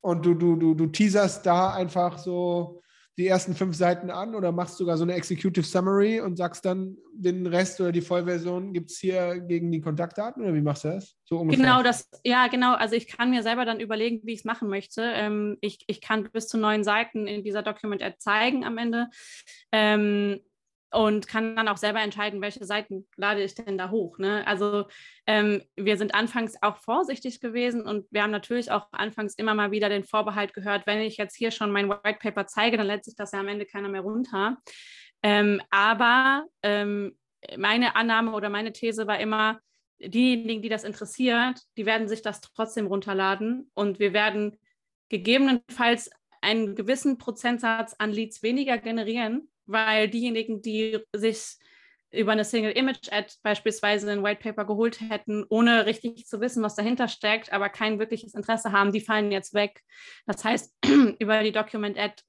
und du, du, du, du teaserst da einfach so die ersten fünf Seiten an oder machst sogar so eine Executive Summary und sagst dann den Rest oder die Vollversion gibt es hier gegen die Kontaktdaten oder wie machst du das? So genau, das, ja, genau. Also ich kann mir selber dann überlegen, wie ich es machen möchte. Ähm, ich, ich kann bis zu neun Seiten in dieser Document-Ad zeigen am Ende. Ähm, und kann dann auch selber entscheiden, welche Seiten lade ich denn da hoch. Ne? Also ähm, wir sind anfangs auch vorsichtig gewesen und wir haben natürlich auch anfangs immer mal wieder den Vorbehalt gehört, wenn ich jetzt hier schon mein White Paper zeige, dann lädt sich das ja am Ende keiner mehr runter. Ähm, aber ähm, meine Annahme oder meine These war immer, diejenigen, die das interessiert, die werden sich das trotzdem runterladen und wir werden gegebenenfalls einen gewissen Prozentsatz an Leads weniger generieren, weil diejenigen, die sich über eine Single Image Ad beispielsweise ein White Paper geholt hätten, ohne richtig zu wissen, was dahinter steckt, aber kein wirkliches Interesse haben, die fallen jetzt weg. Das heißt, über die Document Ad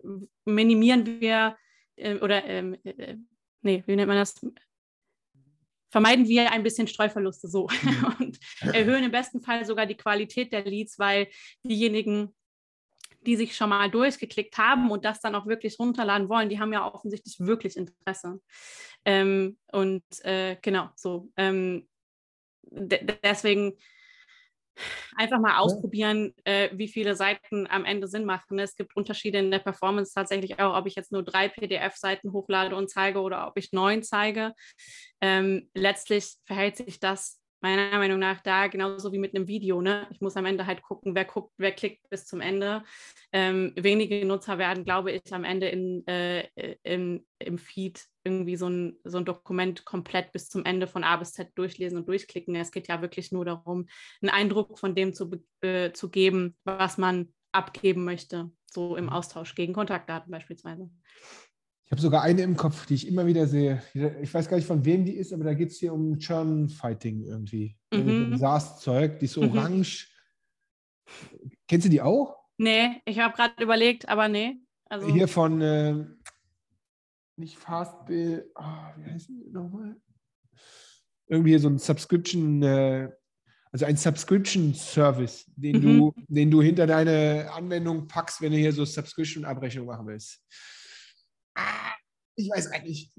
minimieren wir äh, oder ähm, äh, nee, wie nennt man das? Vermeiden wir ein bisschen Streuverluste so mhm. und erhöhen im besten Fall sogar die Qualität der Leads, weil diejenigen, die sich schon mal durchgeklickt haben und das dann auch wirklich runterladen wollen, die haben ja offensichtlich wirklich Interesse. Ähm, und äh, genau, so. Ähm, deswegen einfach mal ausprobieren, äh, wie viele Seiten am Ende Sinn machen. Es gibt Unterschiede in der Performance tatsächlich auch, ob ich jetzt nur drei PDF-Seiten hochlade und zeige oder ob ich neun zeige. Ähm, letztlich verhält sich das meiner Meinung nach da genauso wie mit einem Video. Ne? Ich muss am Ende halt gucken, wer guckt, wer klickt bis zum Ende. Ähm, wenige Nutzer werden, glaube ich, am Ende in, äh, in, im Feed irgendwie so ein, so ein Dokument komplett bis zum Ende von A bis Z durchlesen und durchklicken. Es geht ja wirklich nur darum, einen Eindruck von dem zu, äh, zu geben, was man abgeben möchte, so im Austausch gegen Kontaktdaten beispielsweise. Ich habe sogar eine im Kopf, die ich immer wieder sehe. Ich weiß gar nicht, von wem die ist, aber da geht es hier um Churn-Fighting irgendwie. Mhm. SaaS-Zeug, die ist so mhm. orange. Kennst du die auch? Nee, ich habe gerade überlegt, aber nee. Also hier von, äh, nicht Fastbill, oh, wie heißt die nochmal? Irgendwie so ein Subscription, äh, also ein Subscription-Service, den, mhm. du, den du hinter deine Anwendung packst, wenn du hier so Subscription-Abrechnung machen willst. Ich weiß eigentlich.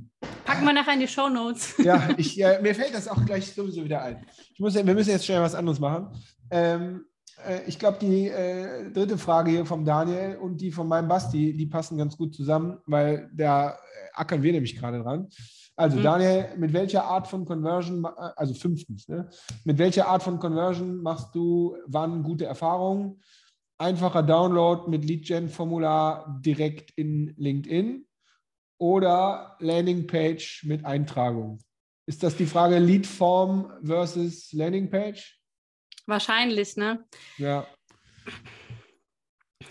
Packen wir nachher in die Show Notes. Ja, ich, ja, mir fällt das auch gleich sowieso wieder ein. Ich muss, wir müssen jetzt schnell was anderes machen. Ähm, äh, ich glaube, die äh, dritte Frage hier vom Daniel und die von meinem Basti, die passen ganz gut zusammen, weil da äh, ackern wir nämlich gerade dran. Also, mhm. Daniel, mit welcher Art von Conversion, äh, also fünftens, ne? mit welcher Art von Conversion machst du wann gute Erfahrungen? Einfacher Download mit Lead-Gen-Formular direkt in LinkedIn oder Landingpage mit Eintragung? Ist das die Frage Leadform versus Landingpage? Wahrscheinlich, ne? Ja.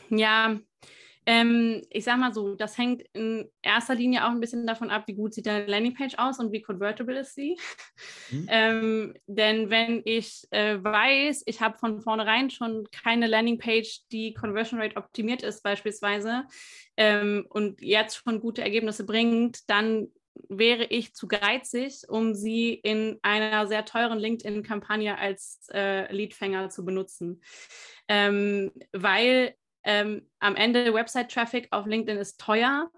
Ja, ähm, ich sag mal so, das hängt in erster Linie auch ein bisschen davon ab, wie gut sieht deine Landingpage aus und wie convertible ist sie. Mhm. Ähm, denn wenn ich äh, weiß, ich habe von vornherein schon keine Landingpage, die Conversion Rate optimiert ist, beispielsweise, ähm, und jetzt schon gute Ergebnisse bringt, dann wäre ich zu geizig, um sie in einer sehr teuren LinkedIn-Kampagne als äh, Leadfänger zu benutzen. Ähm, weil ähm, am Ende Website-Traffic auf LinkedIn ist teuer.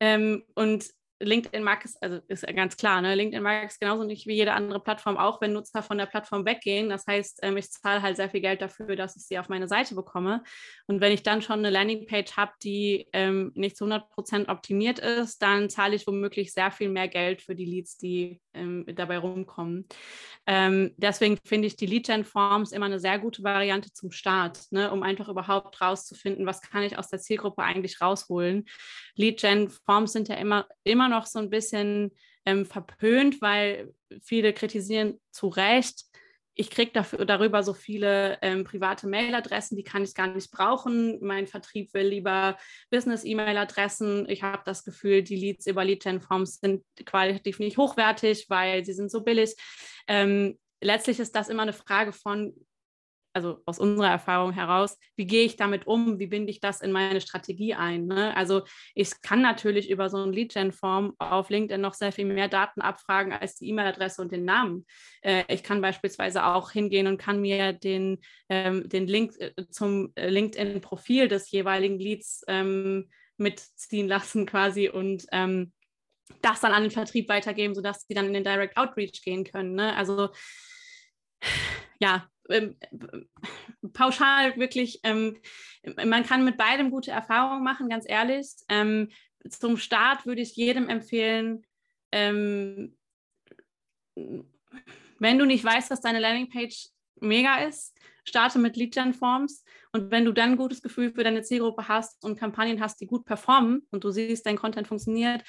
Ähm, und LinkedIn mag es, also ist ganz klar, ne? LinkedIn mag es genauso nicht wie jede andere Plattform, auch wenn Nutzer von der Plattform weggehen. Das heißt, ähm, ich zahle halt sehr viel Geld dafür, dass ich sie auf meine Seite bekomme. Und wenn ich dann schon eine Landingpage habe, die ähm, nicht zu 100 Prozent optimiert ist, dann zahle ich womöglich sehr viel mehr Geld für die Leads, die ähm, dabei rumkommen. Ähm, deswegen finde ich die Lead-Gen-Forms immer eine sehr gute Variante zum Start, ne? um einfach überhaupt rauszufinden, was kann ich aus der Zielgruppe eigentlich rausholen. Lead-Gen-Forms sind ja immer, immer noch so ein bisschen ähm, verpönt, weil viele kritisieren zu Recht, ich kriege darüber so viele ähm, private Mailadressen, die kann ich gar nicht brauchen. Mein Vertrieb will lieber Business-E-Mail-Adressen. Ich habe das Gefühl, die Leads über Lead-Gen-Forms sind qualitativ nicht hochwertig, weil sie sind so billig. Ähm, letztlich ist das immer eine Frage von, also aus unserer Erfahrung heraus, wie gehe ich damit um, wie binde ich das in meine Strategie ein. Ne? Also ich kann natürlich über so ein Lead-Gen-Form auf LinkedIn noch sehr viel mehr Daten abfragen als die E-Mail-Adresse und den Namen. Äh, ich kann beispielsweise auch hingehen und kann mir den, ähm, den Link äh, zum äh, LinkedIn-Profil des jeweiligen Leads ähm, mitziehen lassen quasi und ähm, das dann an den Vertrieb weitergeben, sodass sie dann in den Direct Outreach gehen können. Ne? Also ja, ähm, pauschal wirklich, ähm, man kann mit beidem gute Erfahrungen machen, ganz ehrlich. Ähm, zum Start würde ich jedem empfehlen, ähm, wenn du nicht weißt, dass deine Landingpage mega ist, starte mit Lead-Gen-Forms und wenn du dann ein gutes Gefühl für deine Zielgruppe hast und Kampagnen hast, die gut performen und du siehst, dein Content funktioniert,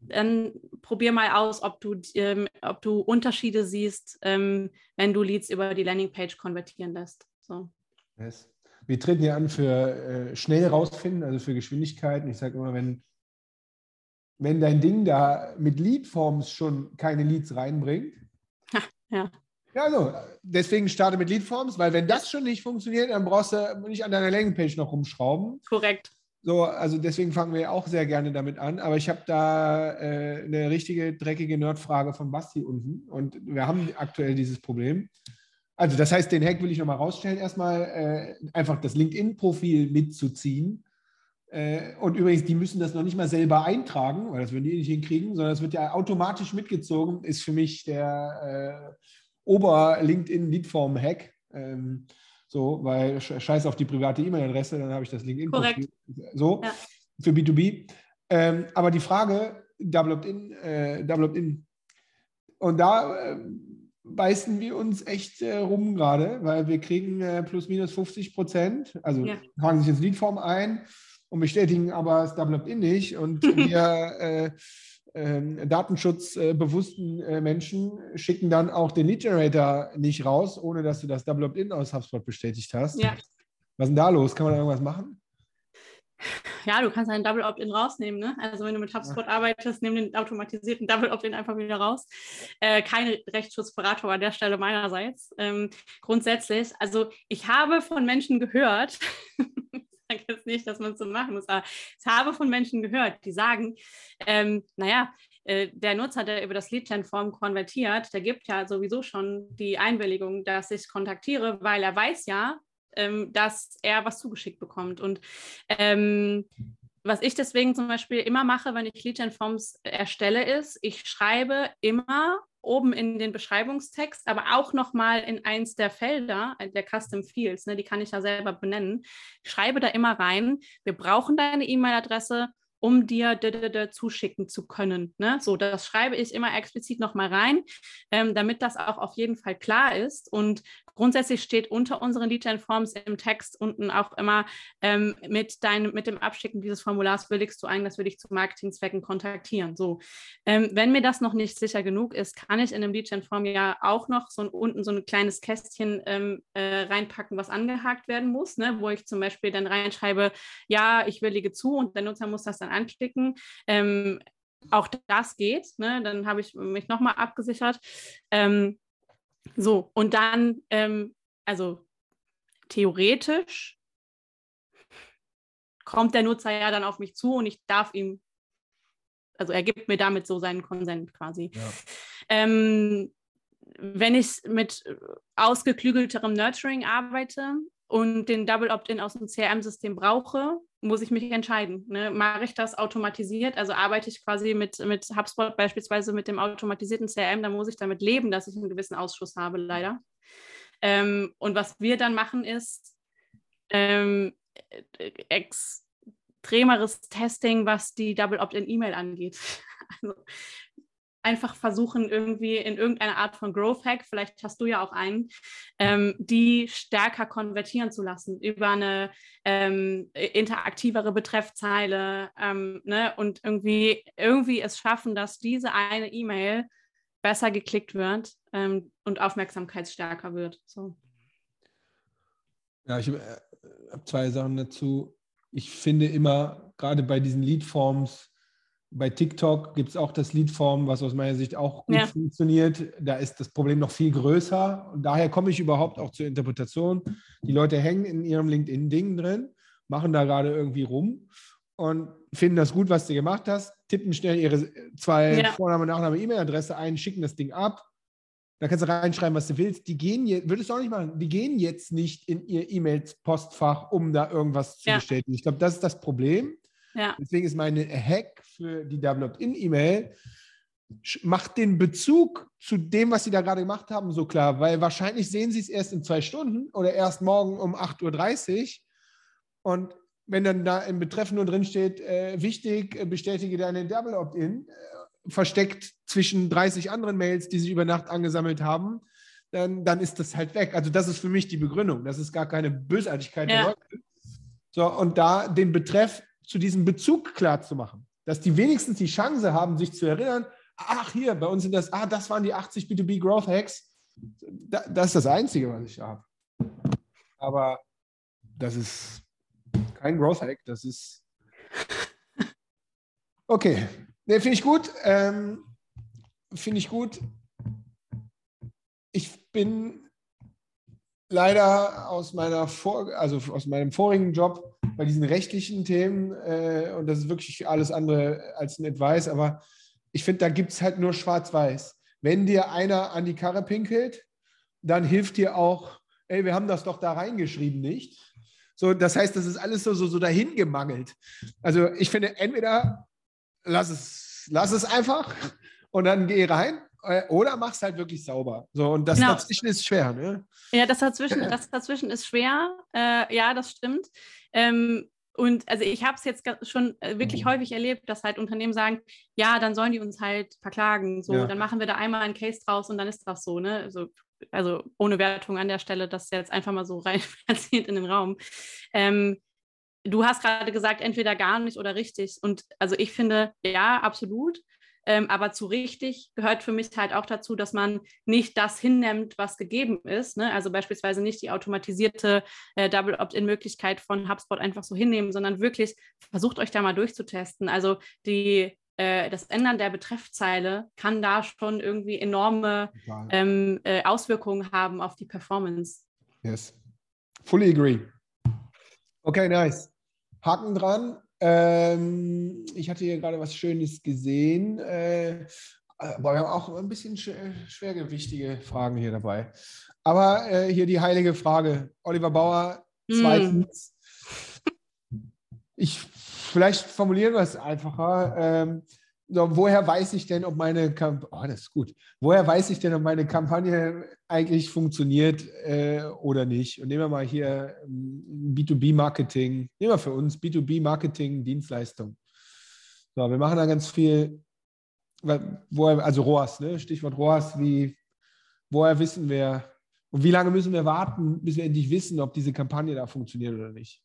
dann probier mal aus, ob du, ähm, ob du Unterschiede siehst, ähm, wenn du Leads über die Landingpage konvertieren lässt. So. Yes. Wir treten hier an für äh, schnell rausfinden, also für Geschwindigkeiten. Ich sage immer, wenn, wenn dein Ding da mit Leadforms schon keine Leads reinbringt, ja. Ja, also deswegen starte mit Leadforms, weil wenn das schon nicht funktioniert, dann brauchst du nicht an deiner Landingpage noch rumschrauben. Korrekt. So, also deswegen fangen wir auch sehr gerne damit an. Aber ich habe da äh, eine richtige dreckige Nerdfrage von Basti unten und wir haben aktuell dieses Problem. Also das heißt, den Hack will ich nochmal rausstellen. Erstmal äh, einfach das LinkedIn-Profil mitzuziehen. Äh, und übrigens, die müssen das noch nicht mal selber eintragen, weil das würden die nicht hinkriegen, sondern es wird ja automatisch mitgezogen. Ist für mich der äh, Ober-LinkedIn-Leadform-Hack. Ähm, so, weil scheiß auf die private E-Mail-Adresse, dann habe ich das LinkedIn. Korrekt. So, ja. für B2B. Ähm, aber die Frage, Double Opt-in, äh, Double Opt-in. Und da äh, beißen wir uns echt äh, rum gerade, weil wir kriegen äh, plus minus 50 Prozent, also ja. tragen sich ins Leadform ein und bestätigen aber das Double Opt-in nicht und wir äh, ähm, datenschutzbewussten äh, Menschen schicken dann auch den Lead Generator nicht raus, ohne dass du das Double Opt-in aus HubSpot bestätigt hast. Ja. Was ist denn da los? Kann man da irgendwas machen? Ja, du kannst einen Double Opt-in rausnehmen. Ne? Also wenn du mit HubSpot ja. arbeitest, nimm den automatisierten Double Opt-in einfach wieder raus. Äh, kein Rechtsschutzberater an der Stelle meinerseits. Ähm, grundsätzlich, also ich habe von Menschen gehört, sage jetzt nicht, dass man es so machen muss, aber ich habe von Menschen gehört, die sagen, ähm, naja, äh, der Nutzer, der über das Lead-Gen-Form konvertiert, der gibt ja sowieso schon die Einwilligung, dass ich kontaktiere, weil er weiß ja, ähm, dass er was zugeschickt bekommt. Und ähm, was ich deswegen zum Beispiel immer mache, wenn ich Lead-Gen-Forms erstelle, ist, ich schreibe immer oben in den Beschreibungstext, aber auch nochmal in eins der Felder, äh, der Custom Fields, ne, die kann ich ja selber benennen, schreibe da immer rein, wir brauchen deine E-Mail-Adresse, um dir zuschicken zu können. Ne? So, das schreibe ich immer explizit nochmal rein, ähm, damit das auch auf jeden Fall klar ist. Und grundsätzlich steht unter unseren Lead-Gen-Forms im Text unten auch immer ähm, mit, dein, mit dem Abschicken dieses Formulars willigst du ein, dass wir dich zu Marketingzwecken kontaktieren. So, ähm, wenn mir das noch nicht sicher genug ist, kann ich in dem Lead-Gen-Form ja auch noch so unten so ein kleines Kästchen ähm, äh, reinpacken, was angehakt werden muss, ne? wo ich zum Beispiel dann reinschreibe, ja, ich willige zu und der Nutzer muss das dann anklicken. Ähm, auch das geht, ne? dann habe ich mich nochmal abgesichert. Ähm, so, und dann, ähm, also theoretisch kommt der Nutzer ja dann auf mich zu und ich darf ihm, also er gibt mir damit so seinen Konsent quasi. Ja. Ähm, wenn ich mit ausgeklügelterem Nurturing arbeite und den Double Opt-in aus dem CRM-System brauche, muss ich mich entscheiden. Ne? Mache ich das automatisiert, also arbeite ich quasi mit, mit HubSpot beispielsweise mit dem automatisierten CRM, dann muss ich damit leben, dass ich einen gewissen Ausschuss habe, leider. Ähm, und was wir dann machen ist ähm, extremeres Testing, was die Double Opt-in-E-Mail angeht. Also einfach versuchen, irgendwie in irgendeiner Art von Growth Hack, vielleicht hast du ja auch einen, ähm, die stärker konvertieren zu lassen über eine ähm, interaktivere Betreffzeile ähm, ne? und irgendwie, irgendwie es schaffen, dass diese eine E-Mail besser geklickt wird ähm, und aufmerksamkeitsstärker wird. So. Ja, ich habe äh, hab zwei Sachen dazu. Ich finde immer, gerade bei diesen Leadforms, bei TikTok gibt es auch das Leadform, was aus meiner Sicht auch gut ja. funktioniert. Da ist das Problem noch viel größer. Und daher komme ich überhaupt auch zur Interpretation. Die Leute hängen in ihrem LinkedIn-Ding drin, machen da gerade irgendwie rum und finden das gut, was du gemacht hast, tippen schnell ihre zwei ja. Vorname, Nachname, E-Mail-Adresse ein, schicken das Ding ab. Da kannst du reinschreiben, was du willst. Die gehen jetzt, würdest du auch nicht machen, die gehen jetzt nicht in ihr E-Mail-Postfach, um da irgendwas zu ja. bestätigen. Ich glaube, das ist das Problem. Ja. Deswegen ist meine Hack für die Double Opt-in-E-Mail, macht den Bezug zu dem, was Sie da gerade gemacht haben, so klar, weil wahrscheinlich sehen Sie es erst in zwei Stunden oder erst morgen um 8.30 Uhr. Und wenn dann da im Betreff nur drin steht, äh, wichtig, äh, bestätige deine Double Opt-in, äh, versteckt zwischen 30 anderen Mails, die sich über Nacht angesammelt haben, dann, dann ist das halt weg. Also das ist für mich die Begründung. Das ist gar keine Bösartigkeit ja. So, und da den Betreff zu diesem Bezug klar zu machen, dass die wenigstens die Chance haben, sich zu erinnern, ach hier, bei uns sind das, ah, das waren die 80 B2B Growth Hacks. das ist das Einzige, was ich habe. Aber das ist kein Growth Hack, das ist. Okay, ne, finde ich gut. Ähm, finde ich gut. Ich bin leider aus meiner Vor also aus meinem vorigen Job bei diesen rechtlichen Themen, äh, und das ist wirklich alles andere als ein Advice, aber ich finde, da gibt es halt nur schwarz-weiß. Wenn dir einer an die Karre pinkelt, dann hilft dir auch, ey, wir haben das doch da reingeschrieben, nicht? So, das heißt, das ist alles so, so, so dahin gemangelt. Also ich finde, entweder lass es, lass es einfach und dann geh rein oder mach's halt wirklich sauber. So, und das genau. dazwischen ist schwer, ne? Ja, das dazwischen, das dazwischen ist schwer. Äh, ja, das stimmt. Ähm, und also ich habe es jetzt schon äh, wirklich mhm. häufig erlebt, dass halt Unternehmen sagen, ja, dann sollen die uns halt verklagen. So, ja. dann machen wir da einmal einen Case draus und dann ist das so, ne? Also, also ohne Wertung an der Stelle, das jetzt einfach mal so rein erzählt in den Raum. Ähm, du hast gerade gesagt, entweder gar nicht oder richtig. Und also ich finde, ja, absolut. Ähm, aber zu richtig gehört für mich halt auch dazu, dass man nicht das hinnimmt, was gegeben ist. Ne? Also beispielsweise nicht die automatisierte äh, Double Opt-in-Möglichkeit von HubSpot einfach so hinnehmen, sondern wirklich versucht euch da mal durchzutesten. Also die, äh, das Ändern der Betreffzeile kann da schon irgendwie enorme ähm, äh, Auswirkungen haben auf die Performance. Yes, fully agree. Okay, nice. Haken dran. Ähm, ich hatte hier gerade was Schönes gesehen. Äh, aber wir haben auch ein bisschen schwergewichtige Fragen hier dabei. Aber äh, hier die heilige Frage. Oliver Bauer, hm. zweitens. Mm. Ich, vielleicht formulieren wir es einfacher. Ähm, woher weiß ich denn, ob meine Kampagne, oh, das ist gut, woher weiß ich denn, ob meine Kampagne eigentlich funktioniert äh, oder nicht? Und nehmen wir mal hier ähm, B2B-Marketing, nehmen wir für uns B2B-Marketing, Dienstleistung. So, wir machen da ganz viel, woher, also ROAS, ne? Stichwort ROAS, wie, woher wissen wir, und wie lange müssen wir warten, bis wir endlich wissen, ob diese Kampagne da funktioniert oder nicht?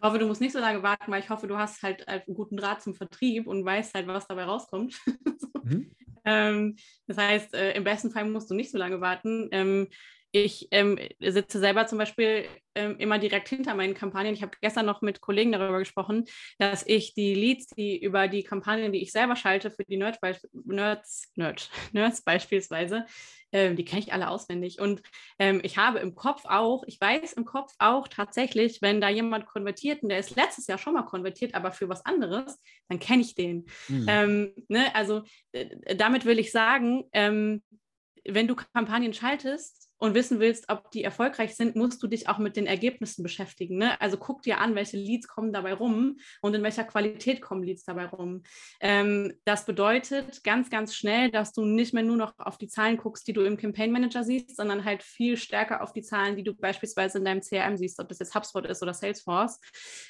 Ich hoffe, du musst nicht so lange warten, weil ich hoffe, du hast halt einen guten Draht zum Vertrieb und weißt halt, was dabei rauskommt. mhm. ähm, das heißt, äh, im besten Fall musst du nicht so lange warten. Ähm, ich ähm, sitze selber zum Beispiel ähm, immer direkt hinter meinen Kampagnen. Ich habe gestern noch mit Kollegen darüber gesprochen, dass ich die Leads, die über die Kampagnen, die ich selber schalte, für die Nerds, Nerds, Nerds, Nerds beispielsweise, äh, die kenne ich alle auswendig. Und ähm, ich habe im Kopf auch, ich weiß im Kopf auch tatsächlich, wenn da jemand konvertiert und der ist letztes Jahr schon mal konvertiert, aber für was anderes, dann kenne ich den. Mhm. Ne? Also äh, damit will ich sagen, ähm, wenn du Kampagnen schaltest, und wissen willst, ob die erfolgreich sind, musst du dich auch mit den Ergebnissen beschäftigen. Ne? Also guck dir an, welche Leads kommen dabei rum und in welcher Qualität kommen Leads dabei rum. Ähm, das bedeutet ganz, ganz schnell, dass du nicht mehr nur noch auf die Zahlen guckst, die du im Campaign Manager siehst, sondern halt viel stärker auf die Zahlen, die du beispielsweise in deinem CRM siehst, ob das jetzt HubSpot ist oder Salesforce.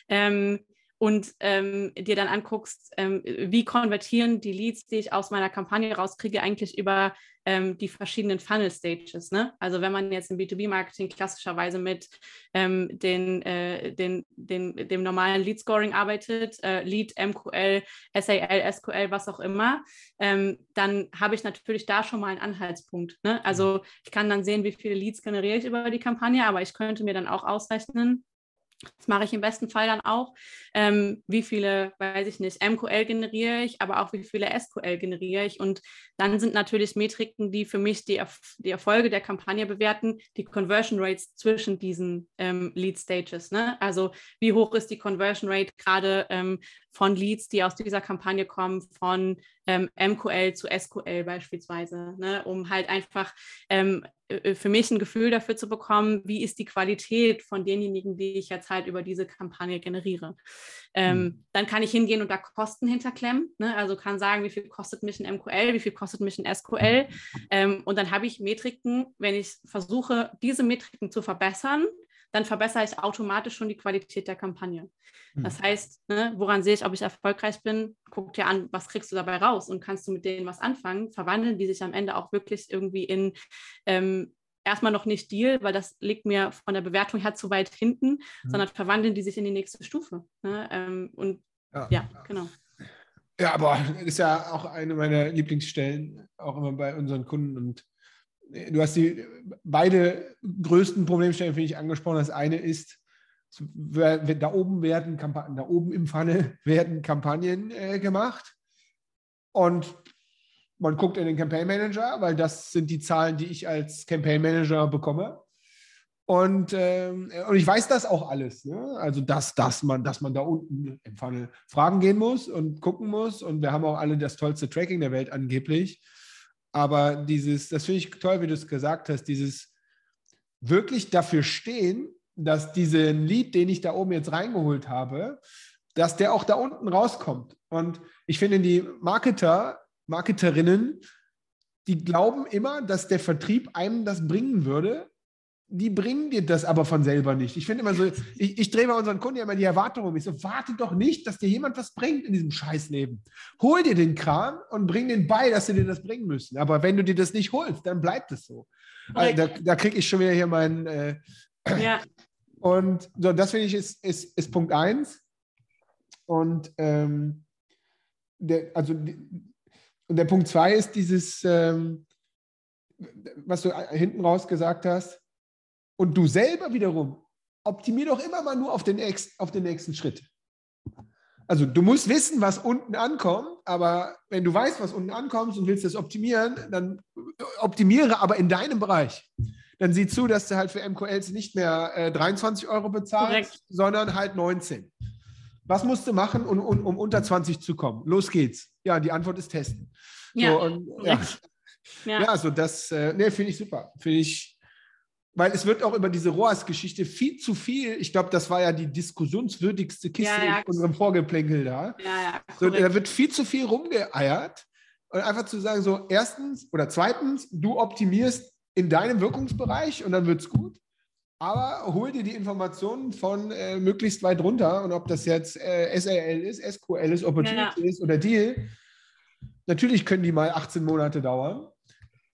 Ähm, und ähm, dir dann anguckst, ähm, wie konvertieren die Leads, die ich aus meiner Kampagne rauskriege, eigentlich über ähm, die verschiedenen Funnel-Stages. Ne? Also wenn man jetzt im B2B-Marketing klassischerweise mit ähm, den, äh, den, den, dem normalen Lead-Scoring arbeitet, äh, Lead, MQL, SAL, SQL, was auch immer, ähm, dann habe ich natürlich da schon mal einen Anhaltspunkt. Ne? Also ich kann dann sehen, wie viele Leads generiere ich über die Kampagne, aber ich könnte mir dann auch ausrechnen, das mache ich im besten Fall dann auch. Ähm, wie viele, weiß ich nicht, MQL generiere ich, aber auch wie viele SQL generiere ich. Und dann sind natürlich Metriken, die für mich die, die Erfolge der Kampagne bewerten, die Conversion Rates zwischen diesen ähm, Lead Stages. Ne? Also wie hoch ist die Conversion Rate gerade ähm, von Leads, die aus dieser Kampagne kommen, von ähm, MQL zu SQL beispielsweise, ne? um halt einfach ähm, äh, für mich ein Gefühl dafür zu bekommen, wie ist die Qualität von denjenigen, die ich jetzt halt über diese Kampagne generiere. Ähm, mhm. Dann kann ich hingehen und da Kosten hinterklemmen, ne? also kann sagen, wie viel kostet mich ein MQL, wie viel kostet mich ein SQL ähm, und dann habe ich Metriken, wenn ich versuche, diese Metriken zu verbessern, dann verbessere ich automatisch schon die Qualität der Kampagne. Mhm. Das heißt, ne, woran sehe ich, ob ich erfolgreich bin? Guck dir an, was kriegst du dabei raus und kannst du mit denen was anfangen? Verwandeln die sich am Ende auch wirklich irgendwie in ähm, erstmal noch nicht Deal, weil das liegt mir von der Bewertung her zu weit hinten, mhm. sondern verwandeln die sich in die nächste Stufe. Ne? Ähm, und ja. ja, genau. Ja, aber das ist ja auch eine meiner Lieblingsstellen, auch immer bei unseren Kunden. Und du hast die beide größten Problemstellen, finde ich, angesprochen. Das eine ist, da oben werden Kampagnen, da oben im Funnel werden Kampagnen äh, gemacht und man guckt in den Campaign Manager, weil das sind die Zahlen, die ich als Campaign Manager bekomme. Und, ähm, und ich weiß das auch alles. Ne? Also, dass, dass, man, dass man da unten im Funnel fragen gehen muss und gucken muss. Und wir haben auch alle das tollste Tracking der Welt angeblich. Aber dieses, das finde ich toll, wie du es gesagt hast, dieses wirklich dafür stehen, dass diesen Lied, den ich da oben jetzt reingeholt habe, dass der auch da unten rauskommt. Und ich finde, die Marketer, Marketerinnen, die glauben immer, dass der Vertrieb einem das bringen würde, die bringen dir das aber von selber nicht. Ich finde immer so, ich, ich drehe bei unseren Kunden ja immer die Erwartung um. Ich so, warte doch nicht, dass dir jemand was bringt in diesem Scheißleben. Hol dir den Kram und bring den bei, dass sie dir das bringen müssen. Aber wenn du dir das nicht holst, dann bleibt es so. Also, da da kriege ich schon wieder hier meinen. Äh, ja. Und so, das finde ich ist, ist, ist Punkt eins. Und ähm, der, also, und der Punkt zwei ist dieses, ähm, was du hinten raus gesagt hast, und du selber wiederum, optimier doch immer mal nur auf den, auf den nächsten Schritt. Also du musst wissen, was unten ankommt, aber wenn du weißt, was unten ankommt und willst das optimieren, dann optimiere aber in deinem Bereich. Dann sieh zu, dass du halt für MQLs nicht mehr äh, 23 Euro bezahlst, Korrekt. sondern halt 19. Was musst du machen, um, um, um, unter 20 zu kommen? Los geht's. Ja, die Antwort ist testen. Ja, so, und, ja. ja. ja. so das äh, nee, finde ich super. Finde ich weil es wird auch über diese ROAS-Geschichte viel zu viel, ich glaube, das war ja die diskussionswürdigste Kiste ja, ja. in unserem Vorgeplänkel da. Ja, so, da wird viel zu viel rumgeeiert und einfach zu sagen, so erstens oder zweitens, du optimierst in deinem Wirkungsbereich und dann wird es gut. Aber hol dir die Informationen von äh, möglichst weit runter und ob das jetzt äh, SAL ist, SQL ist, Opportunity ist oder Deal. Natürlich können die mal 18 Monate dauern.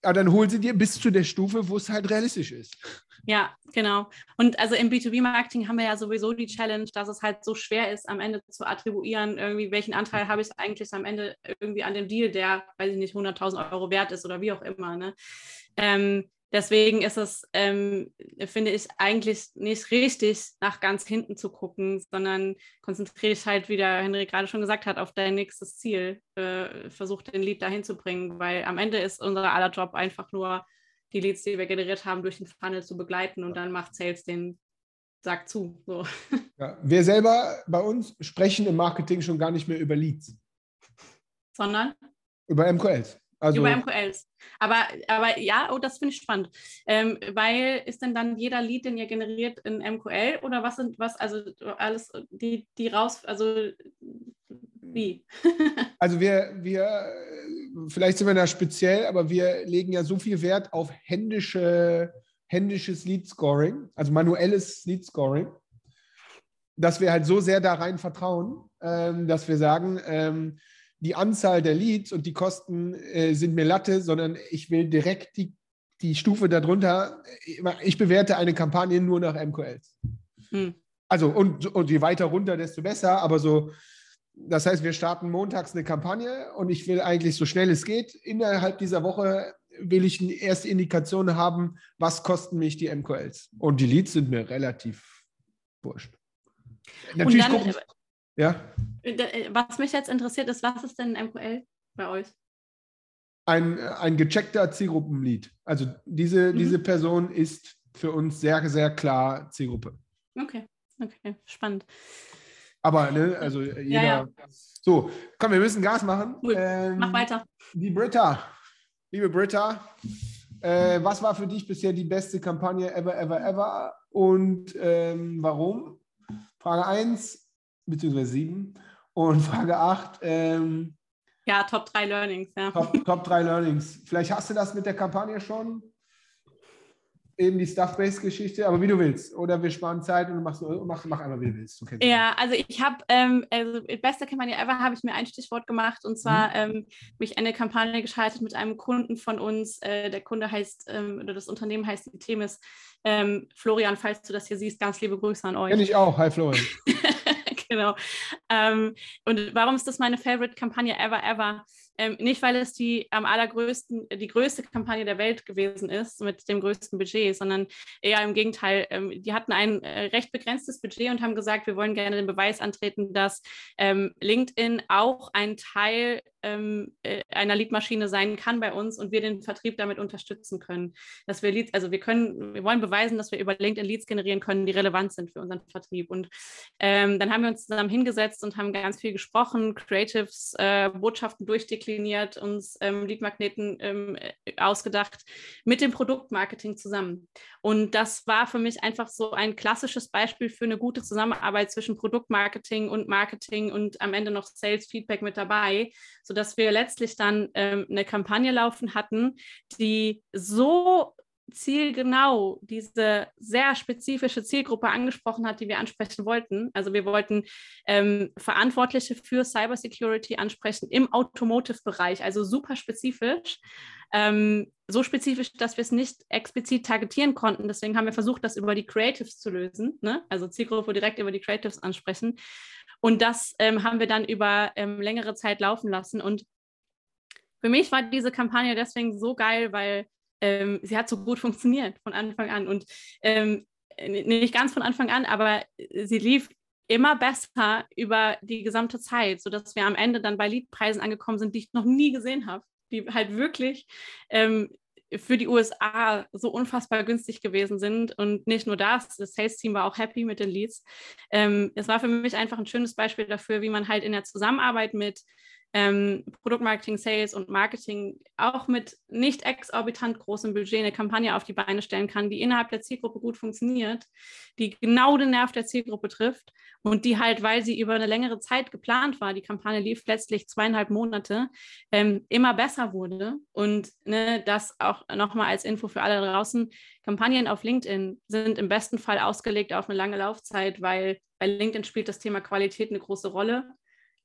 Aber dann hol sie dir bis zu der Stufe, wo es halt realistisch ist. Ja, genau. Und also im B2B-Marketing haben wir ja sowieso die Challenge, dass es halt so schwer ist, am Ende zu attribuieren, irgendwie, welchen Anteil habe ich eigentlich am Ende irgendwie an dem Deal, der, weiß ich nicht, 100.000 Euro wert ist oder wie auch immer. Ne? Ähm, Deswegen ist es, ähm, finde ich, eigentlich nicht richtig, nach ganz hinten zu gucken, sondern konzentriere dich halt, wie der Henrik gerade schon gesagt hat, auf dein nächstes Ziel. Äh, versuch den Lead dahin zu bringen, weil am Ende ist unser aller Job einfach nur, die Leads, die wir generiert haben, durch den Funnel zu begleiten und dann macht Sales den Sack zu. So. Ja, wir selber bei uns sprechen im Marketing schon gar nicht mehr über Leads. Sondern? Über MQLs. Also, Über MQLs. Aber, aber ja, oh, das finde ich spannend. Ähm, weil ist denn dann jeder Lead, den ihr generiert, in MQL oder was sind, was, also alles, die, die raus, also wie? also wir, wir, vielleicht sind wir da speziell, aber wir legen ja so viel Wert auf händische, händisches Lead-Scoring, also manuelles Lead-Scoring, dass wir halt so sehr da rein vertrauen, ähm, dass wir sagen, ähm, die Anzahl der Leads und die Kosten äh, sind mir Latte, sondern ich will direkt die, die Stufe darunter. Ich bewerte eine Kampagne nur nach MQLs. Hm. Also, und, und je weiter runter, desto besser. Aber so, das heißt, wir starten montags eine Kampagne und ich will eigentlich so schnell es geht, innerhalb dieser Woche will ich eine erste Indikation haben, was kosten mich die MQLs. Und die Leads sind mir relativ wurscht. Natürlich dann, gucken, ja. Äh, was mich jetzt interessiert ist, was ist denn MQL bei euch? Ein, ein gecheckter Zielgruppenlied. Also diese, mhm. diese Person ist für uns sehr, sehr klar Zielgruppe. Okay, okay, spannend. Aber, ne, also jeder. Ja, ja. So, komm, wir müssen Gas machen. Cool. Ähm, Mach weiter. Die Britta, liebe Britta, äh, was war für dich bisher die beste Kampagne ever, ever, ever und ähm, warum? Frage 1, beziehungsweise sieben. Und Frage acht. Ähm, ja, Top 3 Learnings. Ja. Top, Top 3 Learnings. Vielleicht hast du das mit der Kampagne schon. Eben die Stuff-Based-Geschichte, aber wie du willst. Oder wir sparen Zeit und du machst, mach, mach einmal, wie du willst. Du ja, also ich habe, ähm, also beste Kampagne ever habe ich mir ein Stichwort gemacht und zwar mhm. ähm, mich eine Kampagne geschaltet mit einem Kunden von uns. Äh, der Kunde heißt, ähm, oder das Unternehmen heißt Themis. Ähm, Florian, falls du das hier siehst, ganz liebe Grüße an euch. Kenn ich auch. Hi Florian. genau. Ähm, und warum ist das meine Favorite-Kampagne ever, ever? Ähm, nicht, weil es die am allergrößten, die größte Kampagne der Welt gewesen ist mit dem größten Budget, sondern eher im Gegenteil. Ähm, die hatten ein äh, recht begrenztes Budget und haben gesagt, wir wollen gerne den Beweis antreten, dass ähm, LinkedIn auch ein Teil ähm, äh, einer Leadmaschine sein kann bei uns und wir den Vertrieb damit unterstützen können. Dass wir Leads, also wir können, wir wollen beweisen, dass wir über LinkedIn Leads generieren können, die relevant sind für unseren Vertrieb. Und ähm, dann haben wir uns zusammen hingesetzt und haben ganz viel gesprochen, Creatives, äh, Botschaften durchdekliniert, uns ähm, Leadmagneten ähm, äh, ausgedacht mit dem Produktmarketing zusammen. Und das war für mich einfach so ein klassisches Beispiel für eine gute Zusammenarbeit zwischen Produktmarketing und Marketing und am Ende noch Sales Feedback mit dabei, sodass wir letztlich dann ähm, eine Kampagne laufen hatten, die so zielgenau diese sehr spezifische Zielgruppe angesprochen hat, die wir ansprechen wollten. Also wir wollten ähm, Verantwortliche für Cybersecurity ansprechen im Automotive-Bereich, also super spezifisch. Ähm, so spezifisch, dass wir es nicht explizit targetieren konnten. Deswegen haben wir versucht, das über die Creatives zu lösen, ne? also Zielgruppe direkt über die Creatives ansprechen. Und das ähm, haben wir dann über ähm, längere Zeit laufen lassen. Und für mich war diese Kampagne deswegen so geil, weil ähm, sie hat so gut funktioniert von Anfang an. Und ähm, nicht ganz von Anfang an, aber sie lief immer besser über die gesamte Zeit, sodass wir am Ende dann bei Liedpreisen angekommen sind, die ich noch nie gesehen habe, die halt wirklich ähm, für die USA so unfassbar günstig gewesen sind. Und nicht nur das, das Sales-Team war auch happy mit den Leads. Ähm, es war für mich einfach ein schönes Beispiel dafür, wie man halt in der Zusammenarbeit mit ähm, Produktmarketing, Sales und Marketing auch mit nicht exorbitant großem Budget eine Kampagne auf die Beine stellen kann, die innerhalb der Zielgruppe gut funktioniert, die genau den Nerv der Zielgruppe trifft und die halt, weil sie über eine längere Zeit geplant war, die Kampagne lief letztlich zweieinhalb Monate, ähm, immer besser wurde. Und ne, das auch nochmal als Info für alle draußen, Kampagnen auf LinkedIn sind im besten Fall ausgelegt auf eine lange Laufzeit, weil bei LinkedIn spielt das Thema Qualität eine große Rolle.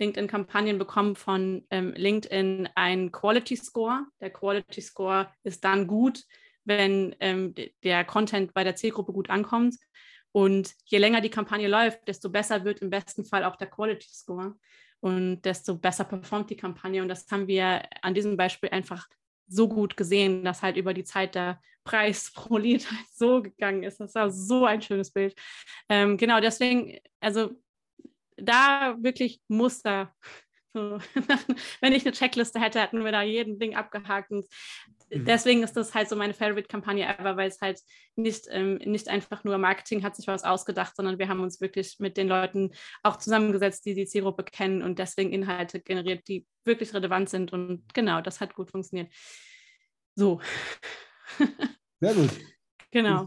LinkedIn-Kampagnen bekommen von ähm, LinkedIn einen Quality Score. Der Quality Score ist dann gut, wenn ähm, der Content bei der Zielgruppe gut ankommt. Und je länger die Kampagne läuft, desto besser wird im besten Fall auch der Quality Score und desto besser performt die Kampagne. Und das haben wir an diesem Beispiel einfach so gut gesehen, dass halt über die Zeit der Preis pro Lied halt so gegangen ist. Das war so ein schönes Bild. Ähm, genau, deswegen, also da wirklich Muster. So, wenn ich eine Checkliste hätte, hätten wir da jeden Ding abgehakt. Und mhm. deswegen ist das halt so meine Favorite-Kampagne ever, weil es halt nicht, ähm, nicht einfach nur Marketing hat sich was ausgedacht, sondern wir haben uns wirklich mit den Leuten auch zusammengesetzt, die die Zielgruppe kennen und deswegen Inhalte generiert, die wirklich relevant sind. Und genau, das hat gut funktioniert. So. Sehr gut. Genau.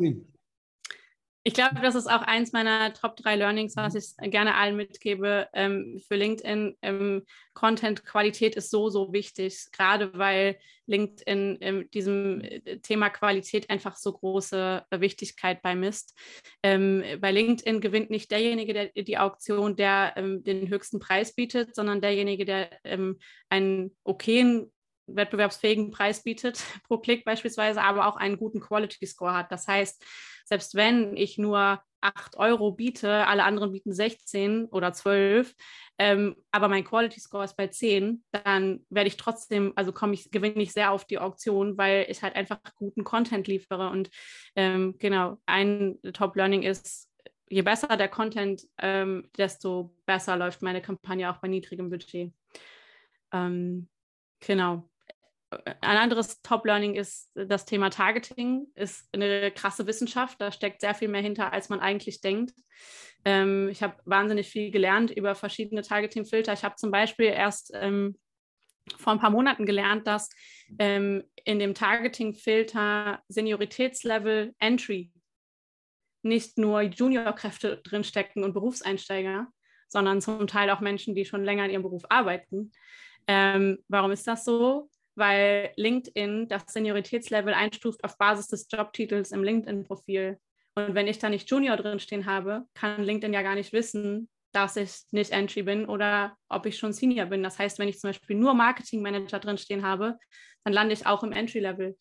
Ich glaube, das ist auch eins meiner Top drei Learnings, was ich gerne allen mitgebe ähm, für LinkedIn. Ähm, Content-Qualität ist so, so wichtig, gerade weil LinkedIn in diesem äh, Thema Qualität einfach so große Wichtigkeit beimisst. Ähm, bei LinkedIn gewinnt nicht derjenige, der die Auktion, der ähm, den höchsten Preis bietet, sondern derjenige, der ähm, einen okayen wettbewerbsfähigen Preis bietet pro Klick beispielsweise, aber auch einen guten Quality Score hat. Das heißt, selbst wenn ich nur 8 Euro biete, alle anderen bieten 16 oder 12, ähm, aber mein Quality Score ist bei 10, dann werde ich trotzdem, also komme ich, gewinne ich sehr auf die Auktion, weil ich halt einfach guten Content liefere. Und ähm, genau, ein Top-Learning ist, je besser der Content, ähm, desto besser läuft meine Kampagne auch bei niedrigem Budget. Ähm, genau ein anderes Top-Learning ist das Thema Targeting. Ist eine krasse Wissenschaft. Da steckt sehr viel mehr hinter, als man eigentlich denkt. Ähm, ich habe wahnsinnig viel gelernt über verschiedene Targeting-Filter. Ich habe zum Beispiel erst ähm, vor ein paar Monaten gelernt, dass ähm, in dem Targeting-Filter Senioritätslevel Entry nicht nur Juniorkräfte drinstecken und Berufseinsteiger, sondern zum Teil auch Menschen, die schon länger in ihrem Beruf arbeiten. Ähm, warum ist das so? Weil LinkedIn das Senioritätslevel einstuft auf Basis des Jobtitels im LinkedIn-Profil. Und wenn ich da nicht Junior drinstehen habe, kann LinkedIn ja gar nicht wissen, dass ich nicht Entry bin oder ob ich schon Senior bin. Das heißt, wenn ich zum Beispiel nur Marketing Manager drinstehen habe, dann lande ich auch im Entry-Level.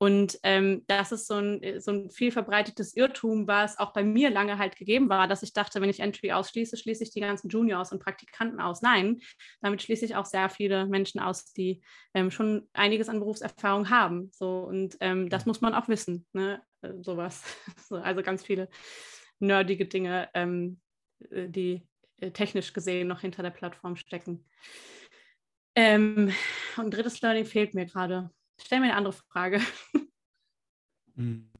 Und ähm, das ist so ein, äh, so ein viel verbreitetes Irrtum, was auch bei mir lange halt gegeben war, dass ich dachte, wenn ich Entry ausschließe, schließe ich die ganzen Juniors und Praktikanten aus. Nein, damit schließe ich auch sehr viele Menschen aus, die ähm, schon einiges an Berufserfahrung haben. So, und ähm, das muss man auch wissen, ne? Äh, sowas. so, also ganz viele nerdige Dinge, ähm, äh, die technisch gesehen noch hinter der Plattform stecken. Ähm, und drittes Learning fehlt mir gerade. Stell mir eine andere Frage. Hm.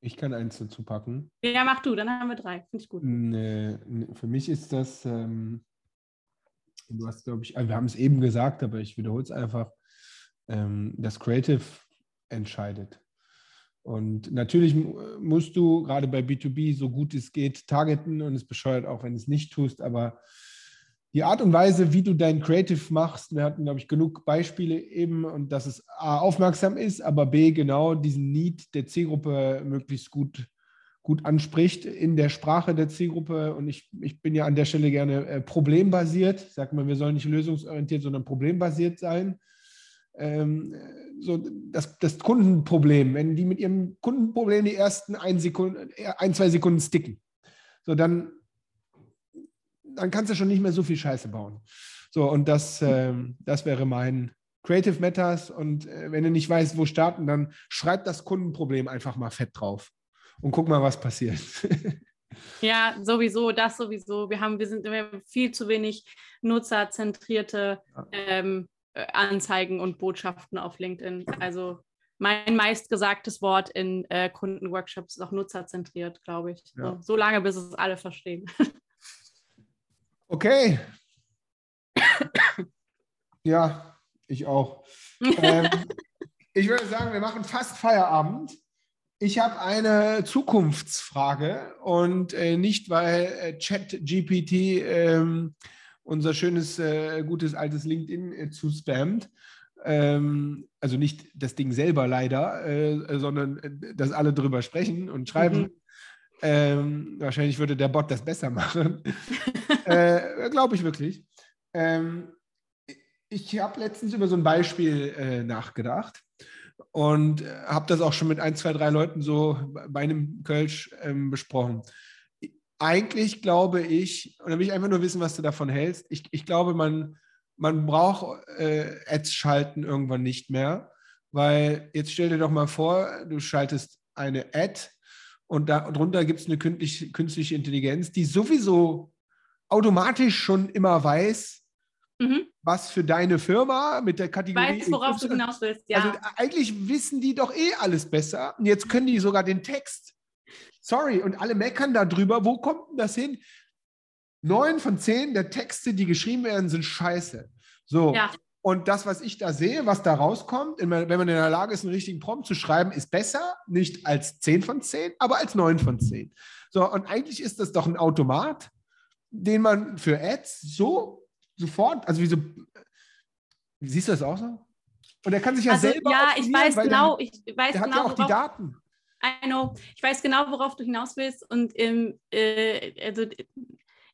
Ich kann eins dazu packen. Ja, mach du, dann haben wir drei. Finde ich gut. Ne, ne, für mich ist das, ähm, du hast, glaube ich, also wir haben es eben gesagt, aber ich wiederhole es einfach, ähm, das Creative entscheidet. Und natürlich musst du gerade bei B2B so gut es geht targeten und es bescheuert auch, wenn du es nicht tust, aber die Art und Weise, wie du dein Creative machst, wir hatten, glaube ich, genug Beispiele eben und dass es A, aufmerksam ist, aber B, genau diesen Need der Zielgruppe möglichst gut, gut anspricht in der Sprache der Zielgruppe. Und ich, ich bin ja an der Stelle gerne äh, problembasiert. Ich sage mal, wir sollen nicht lösungsorientiert, sondern problembasiert sein. Ähm, so das, das Kundenproblem, wenn die mit ihrem Kundenproblem die ersten ein, Sekunden, ein zwei Sekunden sticken, so dann dann kannst du schon nicht mehr so viel Scheiße bauen. So, und das, äh, das wäre mein Creative Matters. Und äh, wenn du nicht weißt, wo starten, dann schreib das Kundenproblem einfach mal fett drauf und guck mal, was passiert. ja, sowieso, das sowieso. Wir haben, wir sind viel zu wenig nutzerzentrierte ähm, äh, Anzeigen und Botschaften auf LinkedIn. Also mein meistgesagtes Wort in äh, Kundenworkshops ist auch nutzerzentriert, glaube ich. Ja. So, so lange, bis es alle verstehen. Okay. ja, ich auch. ähm, ich würde sagen, wir machen fast Feierabend. Ich habe eine Zukunftsfrage und äh, nicht, weil äh, ChatGPT äh, unser schönes, äh, gutes, altes LinkedIn äh, zuspammt. Ähm, also nicht das Ding selber leider, äh, sondern äh, dass alle drüber sprechen und schreiben. Mhm. Ähm, wahrscheinlich würde der Bot das besser machen. äh, Glaube ich wirklich. Ähm, ich habe letztens über so ein Beispiel äh, nachgedacht und äh, habe das auch schon mit ein, zwei, drei Leuten so bei einem Kölsch ähm, besprochen. Eigentlich glaube ich, und da will ich einfach nur wissen, was du davon hältst, ich, ich glaube, man, man braucht äh, Ads schalten irgendwann nicht mehr, weil jetzt stell dir doch mal vor, du schaltest eine Ad und darunter gibt es eine künstliche, künstliche Intelligenz, die sowieso automatisch schon immer weiß, mhm. was für deine Firma mit der Kategorie. Weiß, worauf du hinaus willst, ja. Also eigentlich wissen die doch eh alles besser. Und jetzt können die sogar den Text. Sorry, und alle meckern darüber. Wo kommt denn das hin? Neun von zehn der Texte, die geschrieben werden, sind scheiße. So. Ja. Und das, was ich da sehe, was da rauskommt, wenn man in der Lage ist, einen richtigen Prompt zu schreiben, ist besser, nicht als 10 von 10, aber als 9 von 10. So, und eigentlich ist das doch ein Automat, den man für Ads so sofort, also wie so, siehst du das auch so? Und er kann sich ja also, selber. Ja, ich weiß genau, der, ich weiß der genau. Hat ja auch die Daten. I know. Ich weiß genau, worauf du hinaus willst. Und ähm, äh, also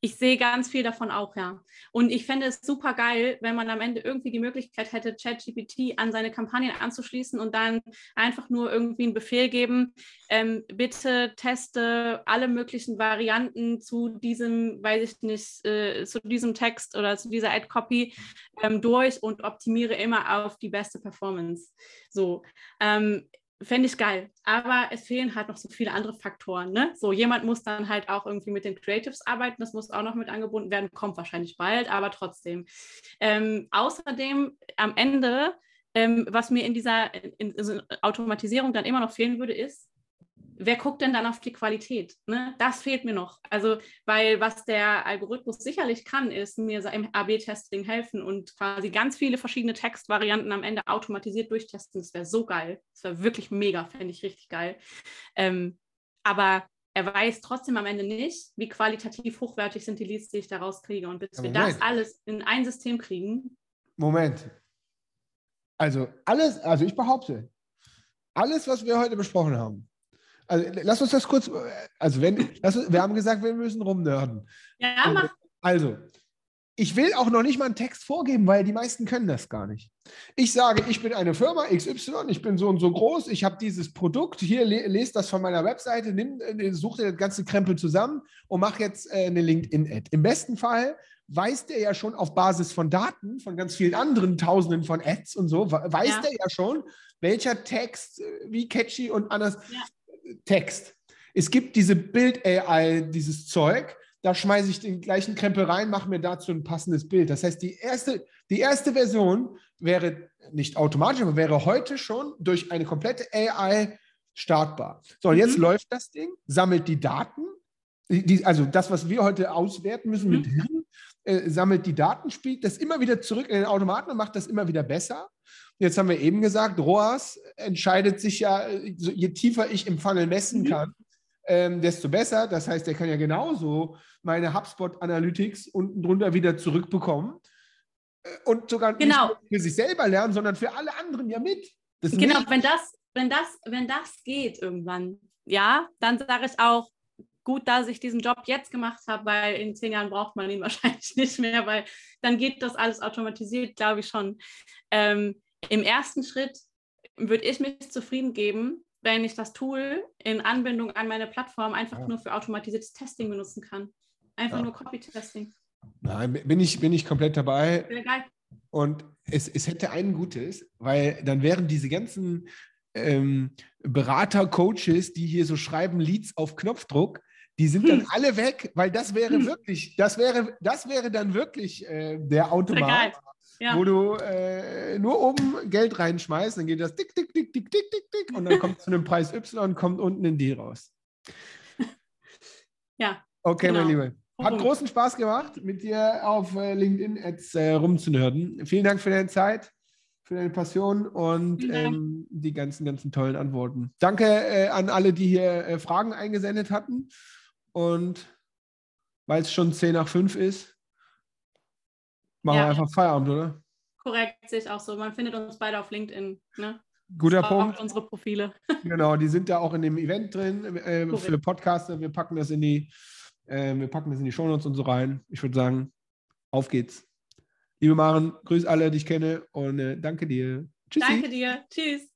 ich sehe ganz viel davon auch, ja. Und ich fände es super geil, wenn man am Ende irgendwie die Möglichkeit hätte, ChatGPT an seine Kampagnen anzuschließen und dann einfach nur irgendwie einen Befehl geben, ähm, bitte teste alle möglichen Varianten zu diesem, weiß ich nicht, äh, zu diesem Text oder zu dieser Ad-Copy ähm, durch und optimiere immer auf die beste Performance. So. Ähm, Fände ich geil. Aber es fehlen halt noch so viele andere Faktoren. Ne? So, jemand muss dann halt auch irgendwie mit den Creatives arbeiten. Das muss auch noch mit angebunden werden. Kommt wahrscheinlich bald, aber trotzdem. Ähm, außerdem am Ende, ähm, was mir in dieser in, in Automatisierung dann immer noch fehlen würde, ist, wer guckt denn dann auf die Qualität? Ne? Das fehlt mir noch. Also, weil was der Algorithmus sicherlich kann, ist mir im AB-Testing helfen und quasi ganz viele verschiedene Textvarianten am Ende automatisiert durchtesten. Das wäre so geil. Das wäre wirklich mega, fände ich richtig geil. Ähm, aber er weiß trotzdem am Ende nicht, wie qualitativ hochwertig sind die Leads, die ich da rauskriege. Und bis ja, wir das alles in ein System kriegen. Moment. Also alles, also ich behaupte, alles, was wir heute besprochen haben, also lass uns das kurz, also wenn, lass, wir haben gesagt, wir müssen rumnörden. Ja, also, mach. Also, ich will auch noch nicht mal einen Text vorgeben, weil die meisten können das gar nicht. Ich sage, ich bin eine Firma XY, ich bin so und so groß, ich habe dieses Produkt, hier lest das von meiner Webseite, nimm, äh, such dir das ganze Krempel zusammen und mach jetzt äh, eine LinkedIn-Ad. Im besten Fall weiß der ja schon auf Basis von Daten, von ganz vielen anderen Tausenden von Ads und so, weiß ja. der ja schon, welcher Text, äh, wie catchy und anders. Ja. Text. Es gibt diese Bild-AI, dieses Zeug, da schmeiße ich den gleichen Krempel rein, mache mir dazu ein passendes Bild. Das heißt, die erste, die erste Version wäre nicht automatisch, aber wäre heute schon durch eine komplette AI startbar. So, und jetzt mhm. läuft das Ding, sammelt die Daten, die, also das, was wir heute auswerten müssen mhm. mit Hirn, äh, sammelt die Daten, spielt das immer wieder zurück in den Automaten und macht das immer wieder besser. Jetzt haben wir eben gesagt, ROAS entscheidet sich ja, je tiefer ich im Funnel messen mhm. kann, ähm, desto besser. Das heißt, er kann ja genauso meine HubSpot Analytics unten drunter wieder zurückbekommen äh, und sogar genau. nicht für sich selber lernen, sondern für alle anderen ja mit. genau, wenn das, wenn das, wenn das geht irgendwann, ja, dann sage ich auch, gut, dass ich diesen Job jetzt gemacht habe, weil in zehn Jahren braucht man ihn wahrscheinlich nicht mehr, weil dann geht das alles automatisiert, glaube ich schon. Ähm, Im ersten Schritt würde ich mich zufrieden geben, wenn ich das Tool in Anbindung an meine Plattform einfach ja. nur für automatisiertes Testing benutzen kann. Einfach ja. nur Copy-Testing. Nein, bin ich, bin ich komplett dabei. Und es, es hätte ein Gutes, weil dann wären diese ganzen ähm, Berater, Coaches, die hier so schreiben Leads auf Knopfdruck, die sind dann hm. alle weg, weil das wäre hm. wirklich, das wäre, das wäre dann wirklich äh, der Automat, ja. wo du äh, nur oben Geld reinschmeißt, dann geht das tick, tick, tick, tick, tick, tick, tick und dann kommt zu einem Preis Y und kommt unten in D raus. Ja. Okay, genau. mein Lieber. Hat großen Spaß gemacht, mit dir auf äh, LinkedIn jetzt äh, rumzunörden. Vielen Dank für deine Zeit, für deine Passion und ähm, die ganzen, ganzen tollen Antworten. Danke äh, an alle, die hier äh, Fragen eingesendet hatten. Und weil es schon 10 nach 5 ist, machen ja. wir einfach Feierabend, oder? Korrekt, sehe ich auch so. Man findet uns beide auf LinkedIn. Ne? Guter Punkt. unsere Profile. Genau, die sind da auch in dem Event drin äh, für Podcaster. Wir packen das in die, äh, wir packen das in die Shownotes und so rein. Ich würde sagen, auf geht's. Liebe Maren, grüß alle, die ich kenne und äh, danke dir. Tschüssi. Danke dir. Tschüss.